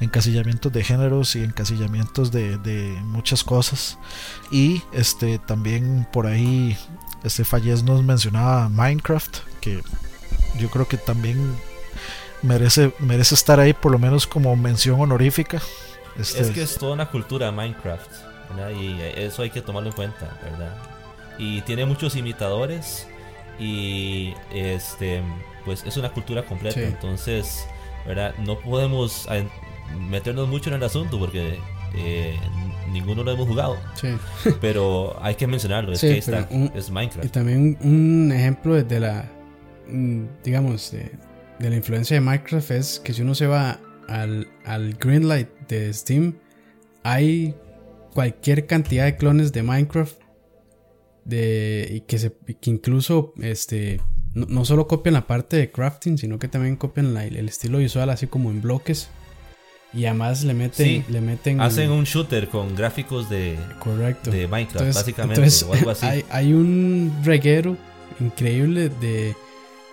encasillamientos de géneros y encasillamientos de, de muchas cosas. Y este también por ahí este Fallez nos mencionaba Minecraft, que yo creo que también merece, merece estar ahí por lo menos como mención honorífica. Este, es que es toda una cultura Minecraft, ¿verdad? y eso hay que tomarlo en cuenta, ¿verdad? Y tiene muchos imitadores y este pues es una cultura completa, sí. entonces, ¿verdad? No podemos meternos mucho en el asunto porque eh, ninguno lo hemos jugado. Sí. [laughs] Pero hay que mencionarlo, es sí, que está, un, es Minecraft. Y también un ejemplo de la, mm, digamos, de, de, la influencia de Minecraft es que si uno se va al, al Greenlight de Steam, hay cualquier cantidad de clones de Minecraft de, y que, se, que incluso este, no, no, solo copian la parte de crafting, sino que también copian la, el estilo visual así como en bloques. Y además le meten, sí, le meten. Hacen un shooter con gráficos de. Correcto. De Minecraft, entonces, básicamente. Entonces, o algo así. [laughs] Hay, hay, un reguero increíble de,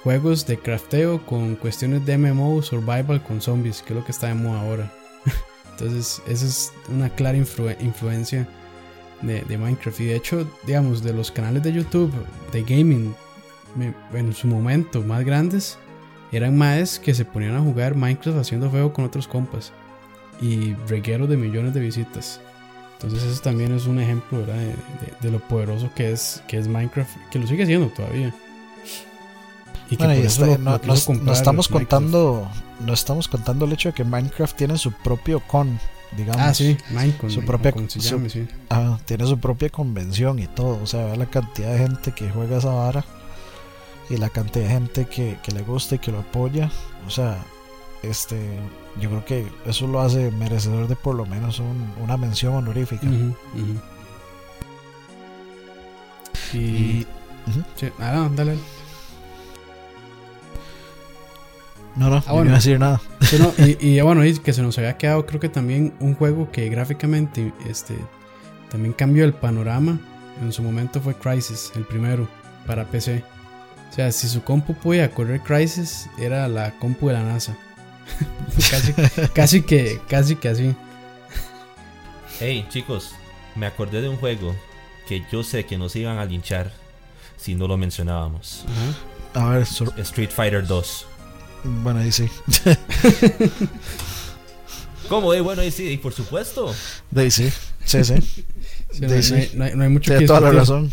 juegos de crafteo con cuestiones de MMO, survival con zombies, que es lo que está de moda ahora. [laughs] Entonces, esa es una clara influencia de, Minecraft. Y de hecho, digamos, de los canales de YouTube de gaming en su momento más grandes, eran más que se ponían a jugar Minecraft haciendo feo con otros compas. Y regueros de millones de visitas. Entonces eso también es un ejemplo De, lo poderoso que es, que es Minecraft, que lo sigue siendo todavía. Y que este, no, estamos contando, no estamos contando el hecho de que Minecraft tiene su propio con, digamos. Ah, sí, Minecraft. Su propia, ah, tiene su propia convención y todo. O sea, la cantidad de gente que juega esa vara y la cantidad de gente que, que le gusta y que lo apoya. O sea, este yo creo que eso lo hace merecedor de por lo menos una mención honorífica. Y, ah, dale. No, no, ah, no iba a decir nada. y, [laughs] bueno, y que se nos había quedado, creo que también un juego que gráficamente este, también cambió el panorama. En su momento fue Crisis, el primero, para PC. O sea, si su compu podía correr Crisis, era la compu de la NASA. [laughs] casi, casi que, casi que así. Hey, chicos, me acordé de un juego que yo sé que nos iban a linchar si no lo mencionábamos. A ver, Street Fighter 2. Bueno, ahí sí. [laughs] ¿Cómo? Eh? Bueno, ahí sí, y por supuesto. De ahí sí, sí, sí. no, hay, mucho Tiene toda la razón.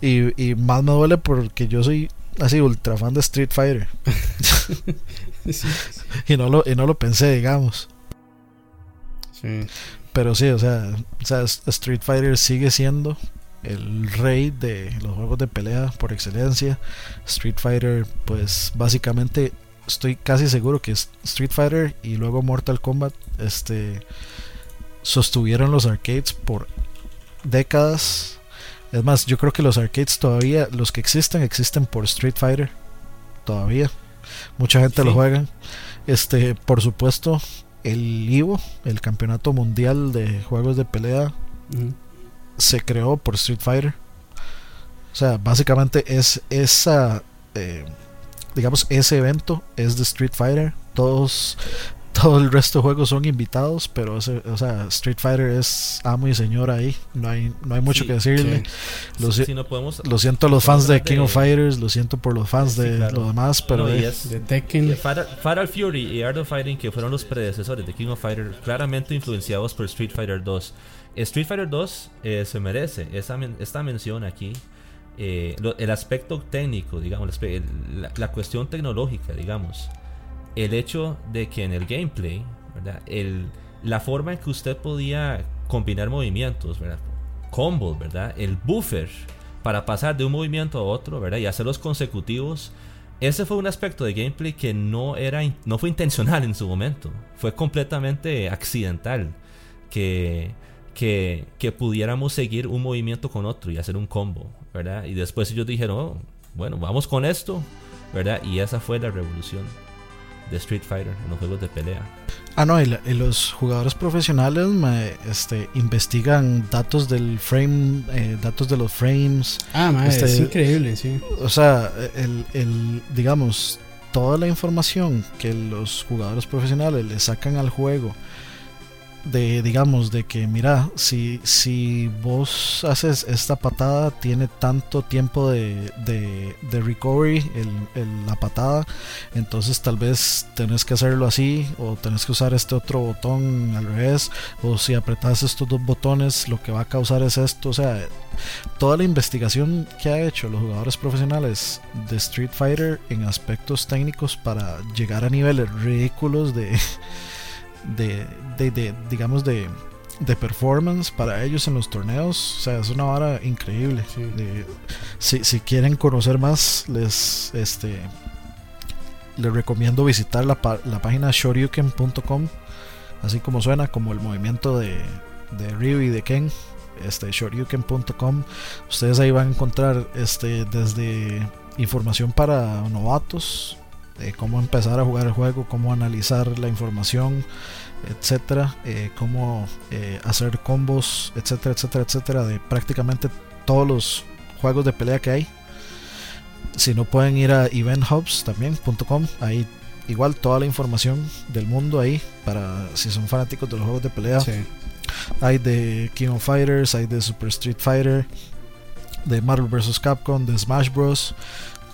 Y, y más me duele porque yo soy así ultra fan de Street Fighter. [laughs] y, no lo, y no lo pensé, digamos. Pero sí, o sea, o sea, Street Fighter sigue siendo el rey de los juegos de pelea por excelencia. Street Fighter, pues básicamente estoy casi seguro que Street Fighter y luego Mortal Kombat este sostuvieron los arcades por décadas. Es más, yo creo que los arcades todavía, los que existen, existen por Street Fighter. Todavía. Mucha gente lo juega. Este, por supuesto, el Ivo, el campeonato mundial de juegos de pelea, se creó por Street Fighter. O sea, básicamente es esa, eh, digamos, ese evento es de Street Fighter. Todos todo el resto de juegos son invitados, pero o sea, Street Fighter es amo y señor ahí, no hay, no hay mucho que decirle. Lo, siento a los fans de King of Fighters, lo siento por los fans de lo demás, pero de Tekken. Fatal, Fury y Art of Fighting, que fueron los predecesores de King of Fighters, claramente influenciados por Street Fighter 2. Street Fighter 2 eh, se merece esa, esta mención aquí. Eh, el aspecto técnico, digamos, la cuestión tecnológica, digamos el hecho de que en el gameplay, ¿verdad? El, la forma en que usted podía combinar movimientos, ¿verdad? Combos, ¿verdad? El buffer para pasar de un movimiento a otro, ¿verdad? Y hacerlos consecutivos. Ese fue un aspecto de gameplay que no, era, no fue intencional en su momento. Fue completamente accidental. Que, que, que pudiéramos seguir un movimiento con otro y hacer un combo, ¿verdad? Y después ellos dijeron, oh, bueno, vamos con esto, ¿verdad? Y esa fue la revolución de Street Fighter en los juegos de pelea. Ah, no, y, los jugadores profesionales este, investigan datos del frame, eh, datos de los frames. Ah, es este, increíble, sí. O sea, el, el, digamos, toda la información que los jugadores profesionales le sacan al juego de digamos de que mira si si vos haces esta patada tiene tanto tiempo de, de, recovery el, la patada entonces tal vez tenés que hacerlo así o tenés que usar este otro botón al revés o si apretas estos dos botones lo que va a causar es esto. O sea toda la investigación que ha hecho los jugadores profesionales de Street Fighter en aspectos técnicos para llegar a niveles ridículos de [laughs] de, de, digamos, de, de performance para ellos en los torneos. O sea, es una vara increíble. si, si, quieren conocer más, les este les recomiendo visitar la, la página shoryuken.com, así como suena, como el movimiento de, de Ryu y de Ken. Este, shoryuken.com. Ustedes ahí van a encontrar este, desde información para novatos, de cómo empezar a jugar el juego, cómo analizar la información, etcétera, eh, cómo eh, hacer combos, etcétera, etcétera, etcétera, de prácticamente todos los juegos de pelea que hay. si no pueden ir a eventhubs también.com, ahí igual toda la información del mundo ahí para si son fanáticos de los juegos de pelea. Sí. Hay de King of Fighters, hay de Super Street Fighter, de Marvel vs. Capcom, de Smash Bros.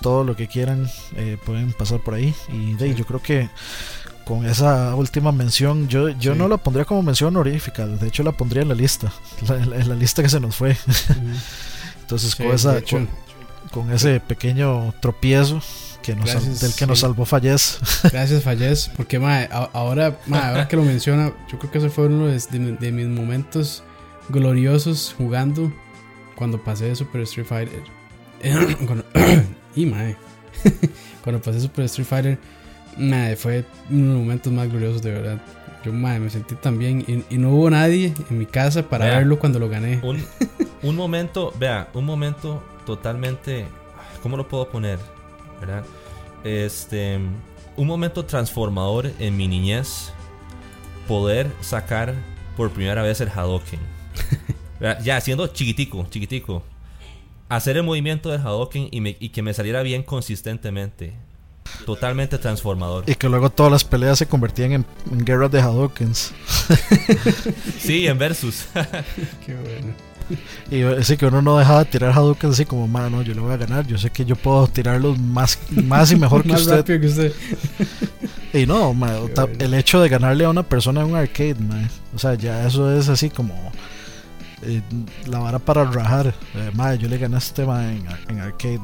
Todo lo que quieran eh, pueden pasar por ahí. Y de ahí, yo creo que con esa última mención, yo, yo Sí. no la pondría como mención honorífica, de hecho la pondría en la lista, [laughs] la- en la, en la lista que se nos fue. Ujú. [laughs] Entonces Sí, con, esa, con, con ese pequeño tropiezo que nos, Gracias, del que nos sí. salvó Fallez. [laughs] Gracias, Fallez. Porque, mae, a- ahora, mae, ahora que lo menciona, yo creo que ese fue uno de, de- de mis momentos gloriosos jugando cuando pasé de Super Street Fighter. [clears throat] [clears throat] y, mae, [laughs] cuando pasé Super Street Fighter, mae, fue uno de los momentos más gloriosos, de verdad. Yo, mae, me sentí tan bien. Y, y no hubo nadie en mi casa para Vea. verlo cuando lo gané. Un, [laughs] un momento, vea, un momento totalmente. ¿Cómo lo puedo poner? ¿Verdad? Este. Un momento transformador en mi niñez. Poder sacar por primera vez el Hadoken. [laughs] Ya, siendo chiquitico, chiquitico. Hacer el movimiento del Hadoken y, me- y que me saliera bien consistentemente. Totalmente transformador. Y que luego todas las peleas se convertían en, en guerras de Hadokens. [laughs] Sí, en versus. [laughs] Qué bueno. Y así que uno no dejaba de tirar Hadokens así como, mano, yo le voy a ganar. Yo sé que yo puedo tirarlos más, más y mejor [laughs] que Más usted. rápido que usted. Y no, ma, Qué ta- bueno. el hecho de ganarle a una persona en un arcade, ma, o sea, ya eso es así como eh, la vara para rajar. Eh, ma, yo le gané a este ma en, en arcade.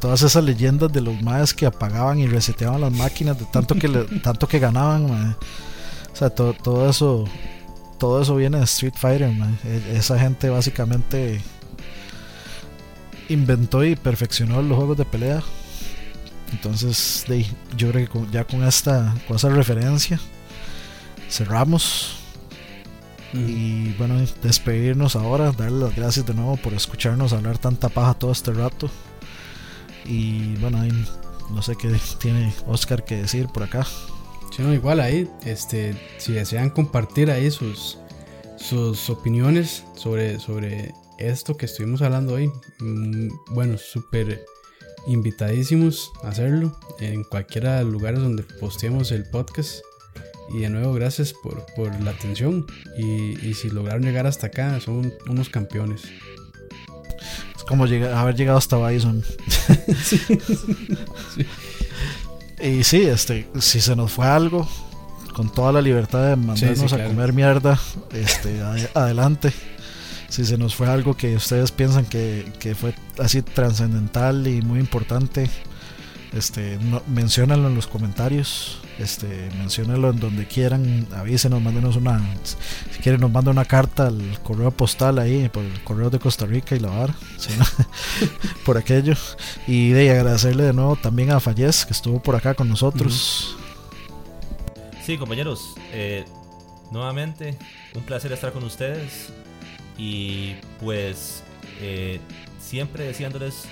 Todas esas leyendas de los maes que apagaban y reseteaban las máquinas de tanto que le- [laughs] tanto que ganaban. O sea, todo, todo eso todo eso viene de Street Fighter. E- Esa gente básicamente inventó y perfeccionó los juegos de pelea. Entonces, de yo creo que con- ya con esta, con esa referencia cerramos. Y bueno, despedirnos ahora, darle las gracias de nuevo por escucharnos hablar tanta paja todo este rato. Y bueno, ahí no sé qué tiene Oscar que decir por acá. Sí, no, igual ahí, este, si desean compartir ahí sus, sus opiniones sobre, sobre esto que estuvimos hablando hoy, mm, bueno, súper invitadísimos a hacerlo en cualquiera de los lugares donde posteemos el podcast. Y de nuevo, gracias por, por la atención. Y, y si lograron llegar hasta acá, son unos campeones. Es como llega- haber llegado hasta Bison. [laughs] Y sí, este, si se nos fue algo, con toda la libertad de mandarnos sí, a comer mierda, este, [laughs] ade- adelante. Si se nos fue algo que ustedes piensan que, que fue así trascendental y muy importante, este, no, en los comentarios, este, menciónalo en donde quieran, avísenos, mándenos una, si quieren nos manda una carta al correo postal ahí, por el correo de Costa Rica y la vara, [laughs] por aquello. Y de agradecerle de nuevo también a Fallez que estuvo por acá con nosotros. Sí, compañeros, eh, nuevamente un placer estar con ustedes y pues eh, siempre deseándoles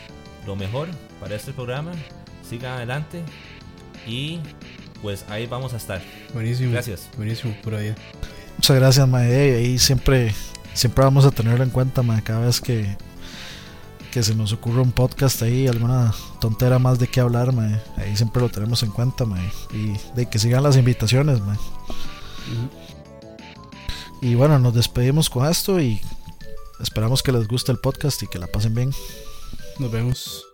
lo mejor para este programa. Sigan adelante y pues ahí vamos a estar. Buenísimo. Gracias. Buenísimo, pura vida. Muchas gracias, Mae. Ahí siempre, siempre vamos a tenerlo en cuenta, Mae. Cada vez que, que se nos ocurre un podcast ahí, alguna tontera más de qué hablar, Mae. Ahí siempre lo tenemos en cuenta, Mae. Y de que sigan las invitaciones, Mae. Y bueno, nos despedimos con esto y esperamos que les guste el podcast y que la pasen bien. Nos vemos.